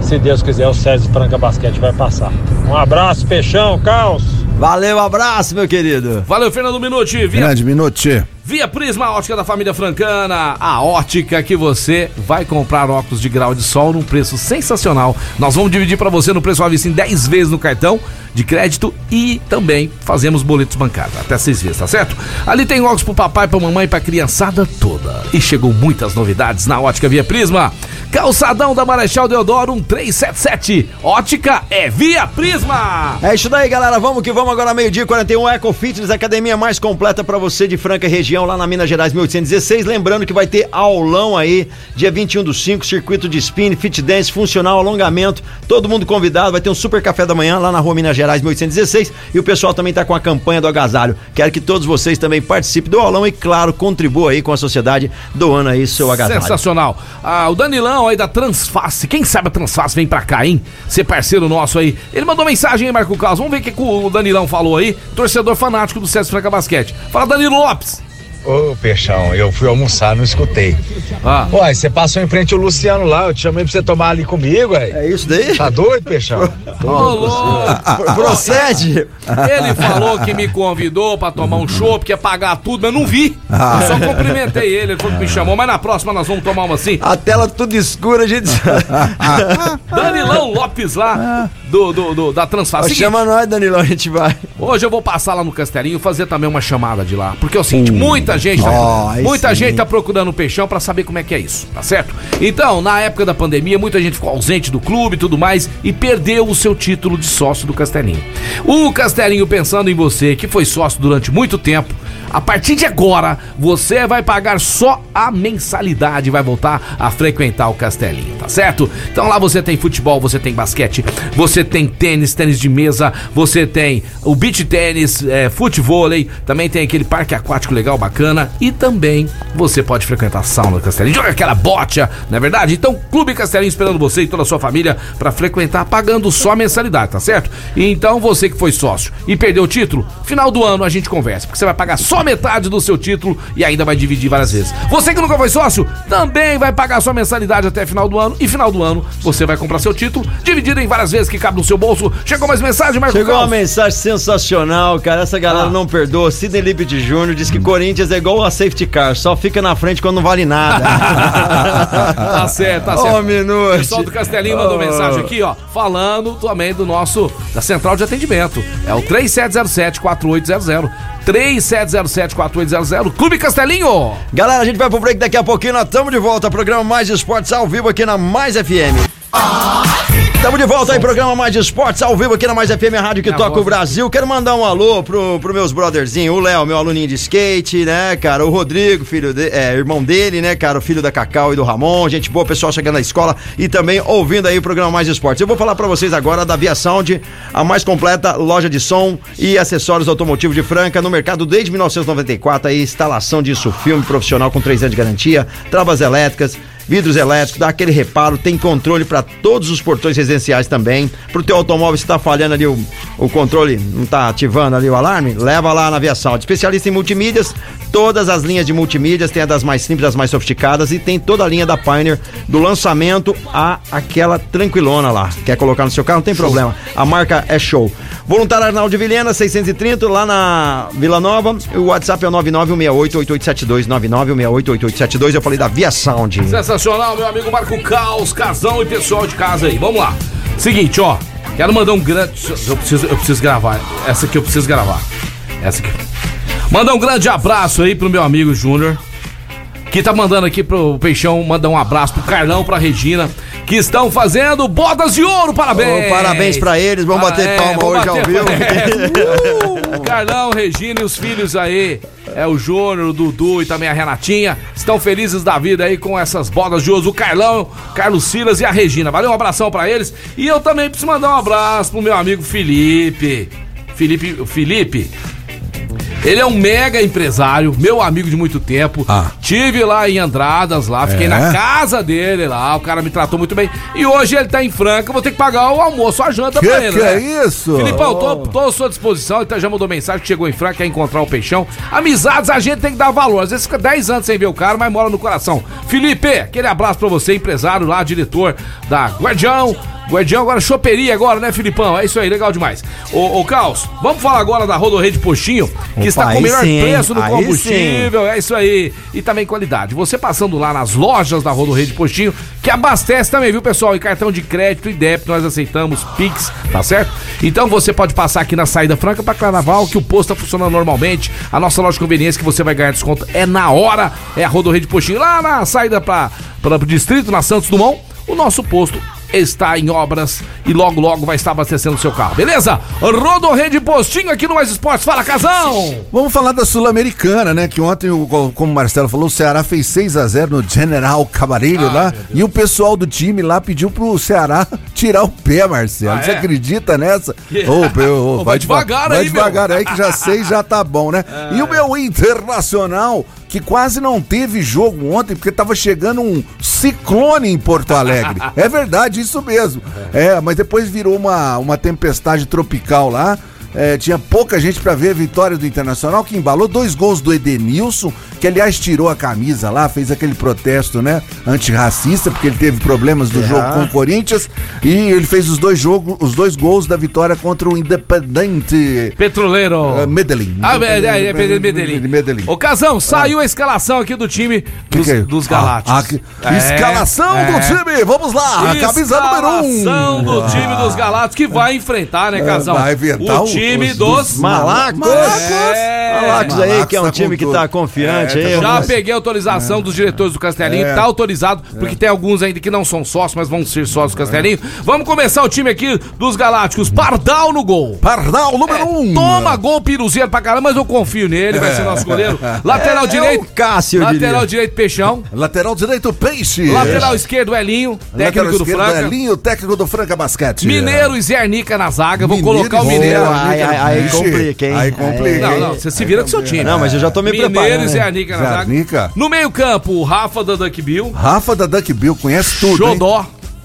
Se Deus quiser, o César Franca Basquete vai passar. Um abraço, Peixão, Caos.
Valeu, abraço, meu querido.
Valeu, Fernando Minuti. Via,
Grande Minuti.
Via Prisma Ótica da Família Francana. A ótica que você vai comprar óculos de grau de sol num preço sensacional. Nós vamos dividir pra você no preço à vista em 10 vezes no cartão de crédito e também fazemos boletos bancários, até seis vezes, tá certo? Ali tem óculos pro papai, pra mamãe, pra criançada toda. E chegou muitas novidades na Ótica Via Prisma. Calçadão da Marechal Deodoro 1377. Ótica é Via Prisma.
É isso daí, galera. Vamos que vamos agora, meio-dia e 41. Eco Fitness, academia mais completa pra você de Franca região, lá na Minas Gerais 1816. Lembrando que vai ter aulão aí, dia 21 do 5, circuito de spin, fit dance, funcional, alongamento. Todo mundo convidado. Vai ter um super café da manhã lá na rua Minas Gerais 1816. E o pessoal também tá com a campanha do agasalho. Quero que todos vocês também participem do aulão e, claro, contribuam aí com a sociedade, doando aí seu agasalho.
Sensacional. Ah, o Danilão aí da Transface. Quem sabe a Transface vem pra cá, hein? Ser parceiro nosso aí. Ele mandou mensagem aí, Marco Carlos. Vamos ver o que, que o Danilão falou aí. Torcedor fanático do César Franca Basquete. Fala, Danilo Lopes.
Ô, Peixão, eu fui almoçar, não escutei.
Ah.
Uai, você passou em frente ao Luciano lá, eu te chamei pra você tomar ali comigo, ué.
É isso daí?
Tá doido, Peixão?
Ô, louco.
Procede!
Ele falou que me convidou pra tomar um chopp, que ia pagar tudo, mas não vi. Eu só cumprimentei ele, ele falou que me chamou, mas na próxima nós vamos tomar uma assim.
A tela tudo escura, a gente. <laughs>
Danilão Lopes lá, do, do, do- da. Seguinte,
Chama nós, Danilão, a gente vai.
Hoje eu vou passar lá no Castelinho fazer também uma chamada de lá. Porque é o seguinte,
Hum.
muita gente tá, muita gente tá procurando o peixão pra saber como é que é isso, tá certo? Então, na época da pandemia, muita gente ficou ausente do clube e tudo mais e perdeu o seu título de sócio do Castelinho. O Castelinho, pensando em você, que foi sócio durante muito tempo, a partir de agora, você vai pagar só a mensalidade e vai voltar a frequentar o Castelinho, tá certo? Então lá você tem futebol, você tem basquete, você tem tênis, tênis de mesa, você tem o beach tênis, é, futevôlei, também tem aquele parque aquático legal, bacana e também você pode frequentar a sauna do Castelinho, joga aquela bocha, não é verdade? Então, Clube Castelinho esperando você e toda a sua família pra frequentar, pagando só a mensalidade, tá certo? E então você que foi sócio e perdeu o título, final do ano a gente conversa, porque você vai pagar só metade do seu título e ainda vai dividir várias vezes. Você que nunca foi sócio, também vai pagar sua mensalidade até final do ano e final do ano você vai comprar seu título, dividido em várias vezes que cabe no seu bolso. Chegou mais mensagem, Marco
Chegou uma
Caos?
mensagem sensacional, cara. Essa galera
Ah.
não perdoa. Sidney Lippert Jr. diz que Corinthians é igual a safety car, só fica na frente quando não vale nada. <laughs>
Tá certo, tá certo.
Ô, Minuto.
O pessoal do Castelinho mandou
Ô.
mensagem aqui, ó, falando também do nosso, da central de atendimento. É o 3707-4800. 3707-4800, Clube Castelinho.
Galera, a gente vai pro break daqui a pouquinho. Nós estamos de volta. Programa Mais Esportes ao vivo aqui na Mais FM. Estamos de volta aí, programa Mais Esportes ao vivo aqui na Mais FM, a rádio que
Minha
toca
voz.
o Brasil. Quero mandar um alô pro, pro meus brotherzinhos, o Léo, meu aluninho de skate, né, cara? O Rodrigo, filho de, é, irmão dele, né, cara? O filho da Cacau e do Ramon. Gente boa, pessoal chegando na escola e também ouvindo aí o programa Mais Esportes. Eu vou falar pra vocês agora da Via Sound, a mais completa loja de som e acessórios automotivos de Franca no mercado desde 1994. Aí, instalação disso, filme profissional com 3 anos de garantia, travas elétricas vidros elétricos, dá aquele reparo, tem controle para todos os portões residenciais também. Pro teu automóvel, se tá falhando ali o, o controle, não tá ativando ali o alarme, leva lá na Via Sound. Especialista em multimídias, todas as linhas de multimídias, tem a das mais simples, as mais sofisticadas e tem toda a linha da Pioneer, do lançamento a aquela tranquilona lá. Quer colocar no seu carro? Não tem problema. A marca é show. Voluntário Arnaldo Vilhena, 630, lá na Vila Nova. O WhatsApp é o 99688872, 99688872. Eu falei da Via Sound.
Sensacional, meu amigo Marco Caos, casão e pessoal de casa aí. Vamos lá. Seguinte, ó. Quero mandar um grande. Eu preciso, eu preciso gravar. Essa aqui eu preciso gravar. Essa aqui. Mandar um grande abraço aí pro meu amigo Júnior. que tá mandando aqui pro Peixão mandar um abraço pro Carlão, pra Regina, que estão fazendo bodas de ouro. Parabéns!
Ô, parabéns pra eles, vamos
Ah,
bater
é,
palma
vamos
hoje ao
bater
vivo.
palma. <laughs> Uh, Carlão, Regina e os filhos aí, é o Júnior, o Dudu e também a Renatinha, estão felizes da vida aí com essas bodas de ouro. O Carlão, Carlos Silas e a Regina. Valeu, um abração pra eles. E eu também preciso mandar um abraço pro meu amigo Felipe. Felipe, Felipe, ele é um mega empresário, meu amigo de muito tempo.
Ah.
Tive lá em Andradas, lá, fiquei
É?
na casa dele lá, o cara me tratou muito bem. E hoje ele tá em Franca, eu vou ter que pagar o almoço, a janta
Que
pra ele,
que
né?
é isso?
Filipão, tô, tô à sua disposição, então já mandou mensagem que chegou em Franca, quer encontrar o peixão. Amizades a gente tem que dar valor, às vezes fica 10 anos sem ver o cara, mas mora no coração. Felipe, aquele abraço pra você, empresário lá, diretor da Guardião. Guardião agora, choperia agora, né, Filipão? É isso aí, legal demais. Ô, ô Caos, vamos falar agora da Rodorrede Postinho, que
Opa,
está com o melhor
sim,
preço
Aí
combustível, é isso aí. E também qualidade. Você passando lá nas lojas da Rodorrede Postinho, que abastece também, viu, pessoal? E cartão de crédito e débito, nós aceitamos Pix, tá certo? Então você pode passar aqui na saída franca para Carnaval, que o posto tá funcionando normalmente. A nossa loja de conveniência que você vai ganhar desconto é na hora, é a Rodorrede Postinho, lá na saída para o distrito, na Santos Dumont. O nosso posto está em obras e logo logo vai estar abastecendo o seu carro, beleza? Rodorrede Postinho aqui no Mais Esportes. Fala, Casão!
Vamos falar da Sul-Americana, né? Que ontem, como o Marcelo falou, o Ceará fez 6 a 0 no General Cabarilho
Ah,
lá. E o pessoal do time lá pediu pro Ceará <laughs> tirar o pé, Marcelo.
Ah,
Você
é?
acredita nessa?
Que-
ô, <laughs> Ô,
vai
deva-
devagar
vai
aí, meu.
devagar aí que já <laughs> sei, já tá bom, né? E o meu Internacional, que quase não teve jogo ontem, porque tava chegando um ciclone em Porto Alegre. <laughs> é verdade, isso mesmo. É, mas depois virou uma, uma tempestade tropical lá. É, tinha pouca gente pra ver a vitória do Internacional, que embalou dois gols do Edenilson, que aliás tirou a camisa lá, fez aquele protesto, né, antirracista, porque ele teve problemas do jogo com o Corinthians, e ele fez os dois jogos, os dois gols da vitória contra o Independente
Petroleiro.
eh, Medellín.
Ah, é, é, é, Medellín.
Medellín.
Ô, Casão, saiu a escalação aqui do time dos,
que é?
dos
Ah,
Galácticos.
ah, que-
É,
escalação
é.
do time, vamos lá, a camisa número um.
Escalação do time dos Galácticos que vai enfrentar, né, Casão?
Vai enfrentar
o
os-
time
os-
dos...
dos
Malacos!
É.
Malacos aí, que é um
tá
time que tá confiante
É,
aí.
tá
Já
mas-
peguei a autorização dos diretores do Castelinho,
É.
tá autorizado, porque tem alguns ainda que não são sócios, mas vão ser sócios do Castelinho. Vamos começar o time aqui dos Galácticos. Pardal no gol.
Pardal número um.
Toma gol piruzeiro pra caramba, mas eu confio nele, vai ser nosso goleiro. <laughs> Lateral
É, é
direito.
o Cássio,
Lateral
diria.
direito, Peixão.
Lateral direito, Peixe.
Lateral esquerdo, Elinho, técnico
Lateral
do
esquerdo,
Franca.
Elinho, técnico do Franca Basquete.
Mineiro e Zé Arnica na zaga. Vou colocar o Mineiro.
Aí, aí, aí complica, hein?
aí complica.
Não, não, você se vira com seu time.
Não, mas eu já tô me
Mineiro
preparando.
e Zé
né?
Arnica na zaga. No meio-campo, o Rafa da Duck Bill.
Rafa da Duck Bill, conhece tudo, hein?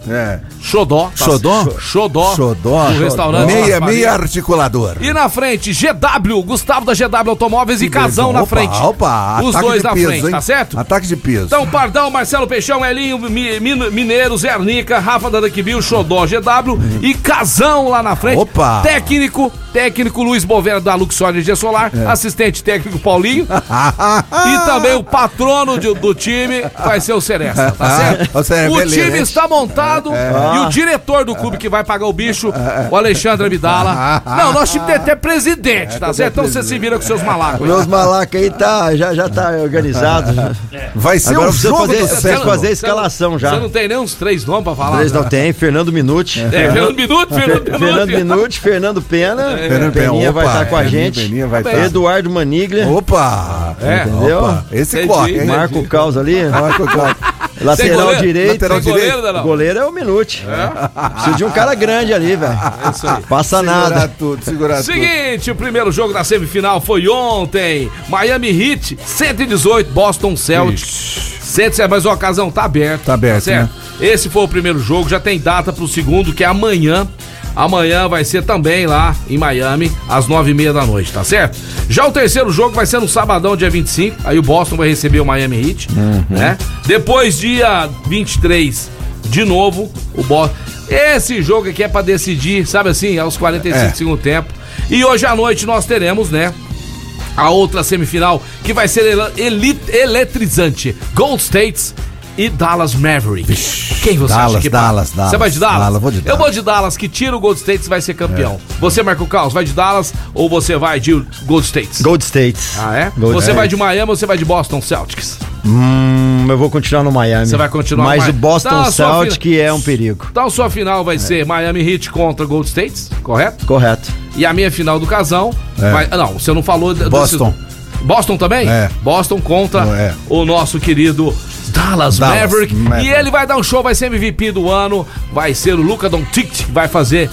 Xodó.
É.
Xodó. tá-
Xodó?
Xodó.
Xodó.
Do restaurante.
Meia, meia articulador.
E na frente, GW, Gustavo da GW Automóveis e Casão na frente.
Opa,
Os dois na
peso,
frente,
hein?
tá certo?
Ataque de peso.
Então, Pardão, Marcelo Peixão, Elinho, Mi- Mi- Mineiro, Zé Arnica, Rafa da Duckbill, Xodó, GW e Casão lá na frente.
Opa!
Técnico, técnico Luiz Bovera da Luxor Energia Solar,
É.
assistente técnico Paulinho <laughs> e também o patrono de- do time vai ser o Seresta, tá certo?
O Seresta,
o time está montado e o diretor do clube que vai pagar o bicho, o Alexandre Abdala. Não, nosso time tem até presidente, tá certo? Então você se vira com seus malacos.
Meus malacos aí tá, já, já tá organizado.
Vai ser
Agora
um jogo
fazer,
do
precisa
século.
fazer a escalação já.
Você não tem nem uns três nomes pra falar?
Três
né?
não tem, Fernando Minuti.
É, Fernando Minuto, Fernando
Fer-
Minuto.
Fernando Minuti, Fernando Pena,
Fernando Pena,
Peninha vai estar com a gente,
Peninha vai estar.
Eduardo Maniglia,
Opa!
É.
entendeu?
Opa, esse
Entendi,
corre, hein?
entendi.
Marco Caos ali,
Marco Caos.
lateral direito.
Lateral direito.
Goleiro
é o Minuti. Precisa de um cara grande ali, velho. Passa
Segurar
nada.
tudo, segurar tudo.
Seguinte, o primeiro jogo da semifinal foi ontem. Miami Heat 118, Boston Celtics. 107, mas a ocasião tá aberta.
Tá aberto,
certo? Esse foi o primeiro jogo, já tem data pro segundo, que é amanhã. Amanhã vai ser também lá em Miami, às nove e meia da noite, tá certo? Já o terceiro jogo vai ser no sabadão, dia 25. Aí o Boston vai receber o Miami Heat, né? Depois, dia 23, de novo, o Boston. Esse jogo aqui é pra decidir, sabe assim, aos 45
É.
do segundo tempo. E hoje à noite nós teremos, né? A outra semifinal que vai ser eletrizante. Gold States e Dallas Maverick. Quem você
Dallas,
acha que
Dallas? Dallas.
Você vai de Dallas?
Dallas, vou de
Eu
Dallas.
vou de Dallas, que tira o Gold States vai ser campeão. Você, Marco Caos, vai de Dallas ou você vai de Gold States?
Gold States.
Ah, é?
Gold
você
States.
vai de Miami ou você vai de Boston Celtics?
Hum, eu vou continuar no Miami.
Você vai continuar no
Mas
Miami.
o Boston
sua
Celtic é um perigo.
Então sua final vai ser Miami Heat contra Gold States, correto?
Correto.
E a minha final do casão
É.
vai. ah, Não, você não falou.
Boston.
desse- Boston também?
É.
Boston contra
É.
o nosso querido Dallas,
Dallas
Maverick.
Maverick.
E ele vai dar um show, vai ser MVP do ano. Vai ser o Luca Doncic, que vai fazer.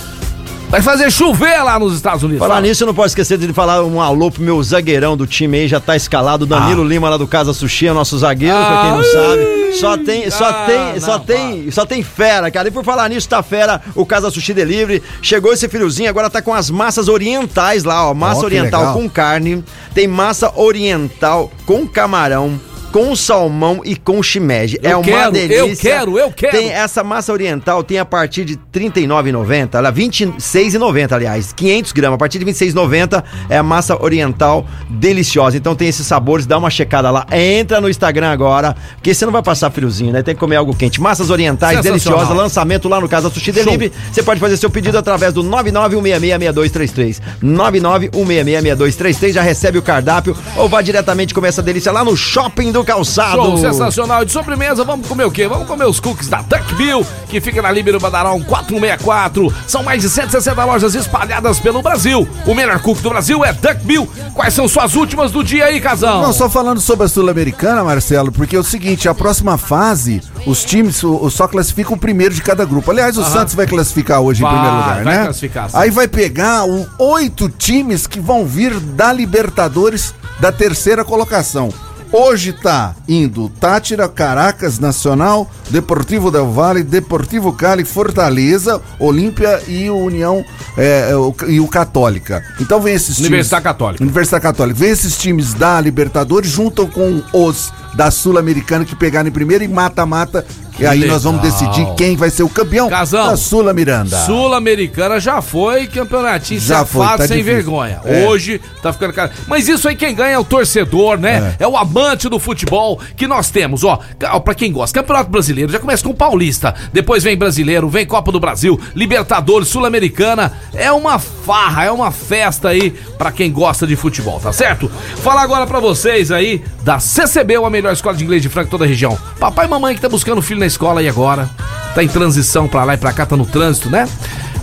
Vai fazer chover lá nos Estados Unidos.
Falar
Fala.
nisso, eu não posso esquecer de falar um alô pro meu zagueirão do time aí, já tá escalado, Danilo Lima lá do Casa Sushi, é nosso zagueiro, pra quem não
Ah,
sabe. Só tem, só
ah,
tem, só
não,
tem, só tem fera, cara. E por falar nisso, tá fera o Casa Sushi Delivery. Chegou esse filhozinho, agora tá com as massas orientais lá, ó. Massa
que
oriental
legal.
com carne, tem massa oriental com camarão. Com salmão e com shimeji.
Eu
é uma
quero,
delícia.
eu quero, eu quero.
Tem essa massa oriental tem a partir de R$ 39,90, ela é R$ 26,90, aliás, 500 gramas, a partir de R$ 26,90 é a massa oriental deliciosa. Então tem esses sabores, dá uma checada lá, entra no Instagram agora, porque você não vai passar friozinho, né? Tem que comer algo quente. Massas orientais deliciosas, lançamento lá no Casa Sushi Delivery. Você pode fazer seu pedido através do 991666233. 991666233, já recebe o cardápio ou vá diretamente comer essa delícia lá no Shopping do Calçado.
Show sensacional. De sobremesa, vamos comer o quê? Vamos comer os cookies da Duck Bill, que fica na Líbero Badarão 464. São mais de 160 lojas espalhadas pelo Brasil. O melhor cookie do Brasil é Duck Bill. Quais são suas últimas do dia aí, casão?
Não, só falando sobre a Sul-Americana, Marcelo, porque é o seguinte, a próxima fase, os times o- só classificam o primeiro de cada grupo. Aliás, o Santos vai classificar hoje
Vai,
em primeiro lugar,
vai
né?
classificar, sim.
Aí vai pegar o oito times que vão vir da Libertadores da terceira colocação. Hoje tá indo Tátira, Caracas, Nacional, Deportivo Del Valle, Deportivo Cali, Fortaleza, Olímpia e o União é, o- e o Católica. Então vem esses times.
Universidade Católica.
Universidade Católica. Vem esses times da Libertadores, juntam com os da Sul-Americana que pegaram em primeiro e mata-mata. E aí nós vamos
legal.
decidir quem vai ser o campeão
Casão,
da Sula Miranda.
Sul-Americana já foi campeonatinho
Já
safado
foi, tá
sem
difícil.
vergonha.
É.
Hoje tá ficando cara. Mas isso aí quem ganha é o torcedor, né? É. o amante do futebol que nós temos, ó. Pra quem gosta, Campeonato Brasileiro já começa com o Paulista, depois vem Brasileiro, vem Copa do Brasil, Libertadores, Sul-Americana. É uma farra, é uma festa aí pra quem gosta de futebol, tá certo? Falar agora pra vocês aí da CCB, a melhor escola de inglês de Franca de toda a região. Papai e mamãe que tá buscando filho na escola aí agora, tá em transição pra lá e pra cá, tá no trânsito, né?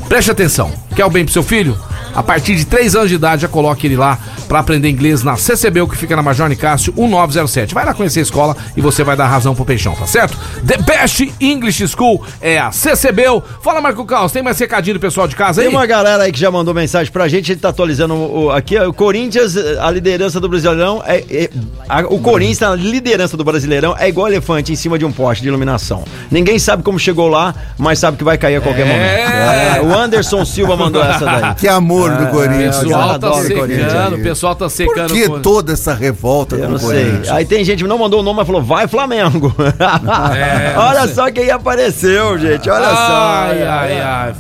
Preste atenção. Quer o bem pro seu filho? A partir de 3 anos de idade, já coloque ele lá pra aprender inglês na CCB, o que fica na Major Nicásio 1907. Vai lá conhecer a escola e você vai dar razão pro peixão, tá certo? The Best English School é a CCB. Fala, Marco Caos, tem mais recadinho do pessoal de casa aí?
Tem uma galera aí que já mandou mensagem pra gente, a gente tá atualizando o, aqui. O Corinthians, a liderança do Brasileirão é. é- a- o Corinthians, a liderança do Brasileirão, é igual elefante em cima de um poste de iluminação. Ninguém sabe como chegou lá, mas sabe que vai cair a qualquer
É.
momento. É, o Anderson Silva mandou essa daí.
Que amor do
O
Corinthians.
eu
pessoal tá
o Corinthians
secando, o pessoal tá secando.
Por que
o-
toda essa revolta
Eu não
o
sei.
Corinthians?
Aí tem gente que não mandou o nome, mas falou, vai Flamengo. <laughs>
É,
Olha só quem apareceu, gente. Olha só.
Ai, ai, ai.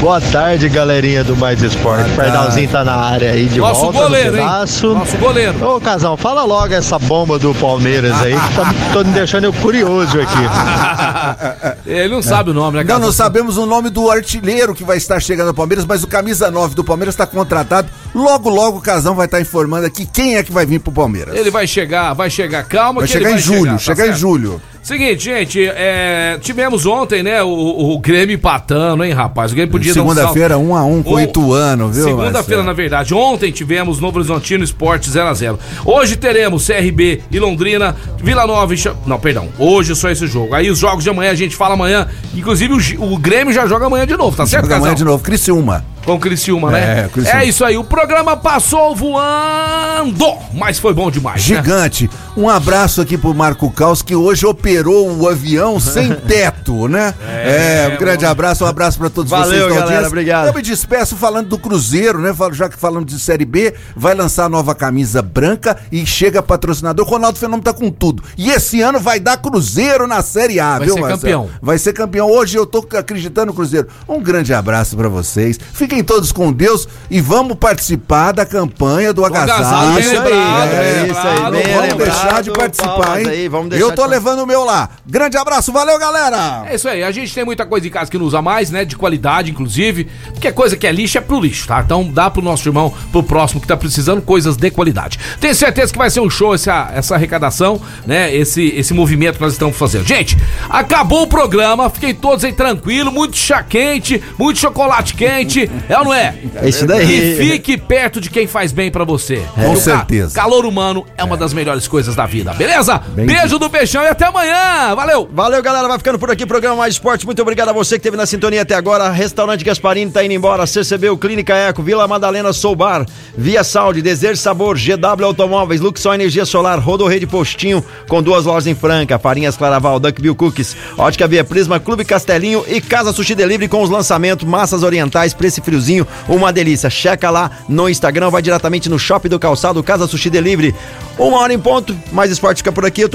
Boa tarde, galerinha do Mais Esporte. Pardalzinho tá na área aí de
Nosso
volta.
goleiro,
no pedaço.
Nosso goleiro.
Ô, Casal, fala logo essa bomba do Palmeiras aí, que tá tô me deixando eu curioso aqui. <laughs>
Ele não sabe o nome, né,
Não,
Casão?
não sabemos o nome do artilheiro que vai estar chegando ao Palmeiras, mas o camisa 9 do Palmeiras está contratado. Logo, logo o Casão vai estar informando aqui quem é que vai vir pro Palmeiras.
Ele vai chegar, vai chegar, calma
vai
que ele
chegar em
vai
julho,
tá
chegar em julho.
Seguinte, gente, é, tivemos ontem, né, o, o Grêmio empatando, hein, rapaz? O Grêmio podia um
Segunda-feira,
salto.
um a um com o Ituano, viu?
Segunda-feira, na verdade. Ontem tivemos Novo Horizontino Esporte 0x0. Hoje teremos CRB e Londrina, Vila Nova e... Cha- Não, perdão. Hoje é só esse jogo. Aí os jogos de amanhã a gente fala amanhã. Inclusive o, o Grêmio já joga amanhã de novo, tá certo,
Joga amanhã de novo, Criciúma.
Com o Criciúma, né?
É, Criciúma.
É isso aí. O programa passou voando, mas foi bom demais, né?
Gigante. Um abraço aqui pro Marco Caos, que hoje operou o avião sem <laughs> teto, né? É, um grande abraço, um abraço pra todos
Valeu,
vocês. da
galera, obrigado.
Eu me despeço falando do Cruzeiro, né? Já que falamos de Série B, vai lançar a nova camisa branca e chega patrocinador. Ronaldo Fenômeno tá com tudo. E esse ano vai dar Cruzeiro na Série A,
Vai
viu,
ser
Marcelo?
campeão.
Vai ser campeão. Hoje eu tô acreditando no Cruzeiro. Um grande abraço pra vocês. Fiquem Fiquem todos com Deus e vamos participar da campanha do agasalho.
agasalho,
Isso aí,
lembrado,
é isso aí.
lembrado,
Vamos
bem
deixar
lembrado,
de participar, hein?
aí, vamos deixar
Eu tô
de-
levando o meu lá. Grande abraço, valeu, galera!
É isso aí, a gente tem muita coisa em casa que não usa mais, né? De qualidade, inclusive. Porque coisa que é lixo é pro lixo, tá? Então dá pro nosso irmão, pro próximo que tá precisando coisas de qualidade. Tenho certeza que vai ser um show essa, essa arrecadação, né? Esse, esse movimento que nós estamos fazendo. Gente, acabou o programa, fiquem todos aí tranquilos, muito chá quente, muito chocolate quente, é ou não é?
É isso daí.
E fique perto de quem faz bem pra você.
Com
o ca-
certeza.
calor humano é uma das melhores coisas da vida, beleza? Beijo do Peixão e até amanhã. Valeu!
Valeu, galera. Vai ficando por aqui. Programa Mais Esporte. Muito obrigado a você que esteve na sintonia até agora. Restaurante Gasparini tá indo embora. CCB, Clínica Eco, Vila Madalena Soubar, Via Saúde, Desejo Sabor, GW Automóveis, Luxol Energia Solar, Rodorrede Postinho, com duas lojas em Franca, Farinhas Claraval, Duckbill Cookies, Ótica Via Prisma, Clube Castelinho e Casa Sushi Delivery com os lançamentos, massas orientais, preço e friozinho, uma delícia. Checa lá no Instagram, vai diretamente no Shopping do Calçado, Casa Sushi Delivery. Uma hora em ponto, mais esporte fica por aqui.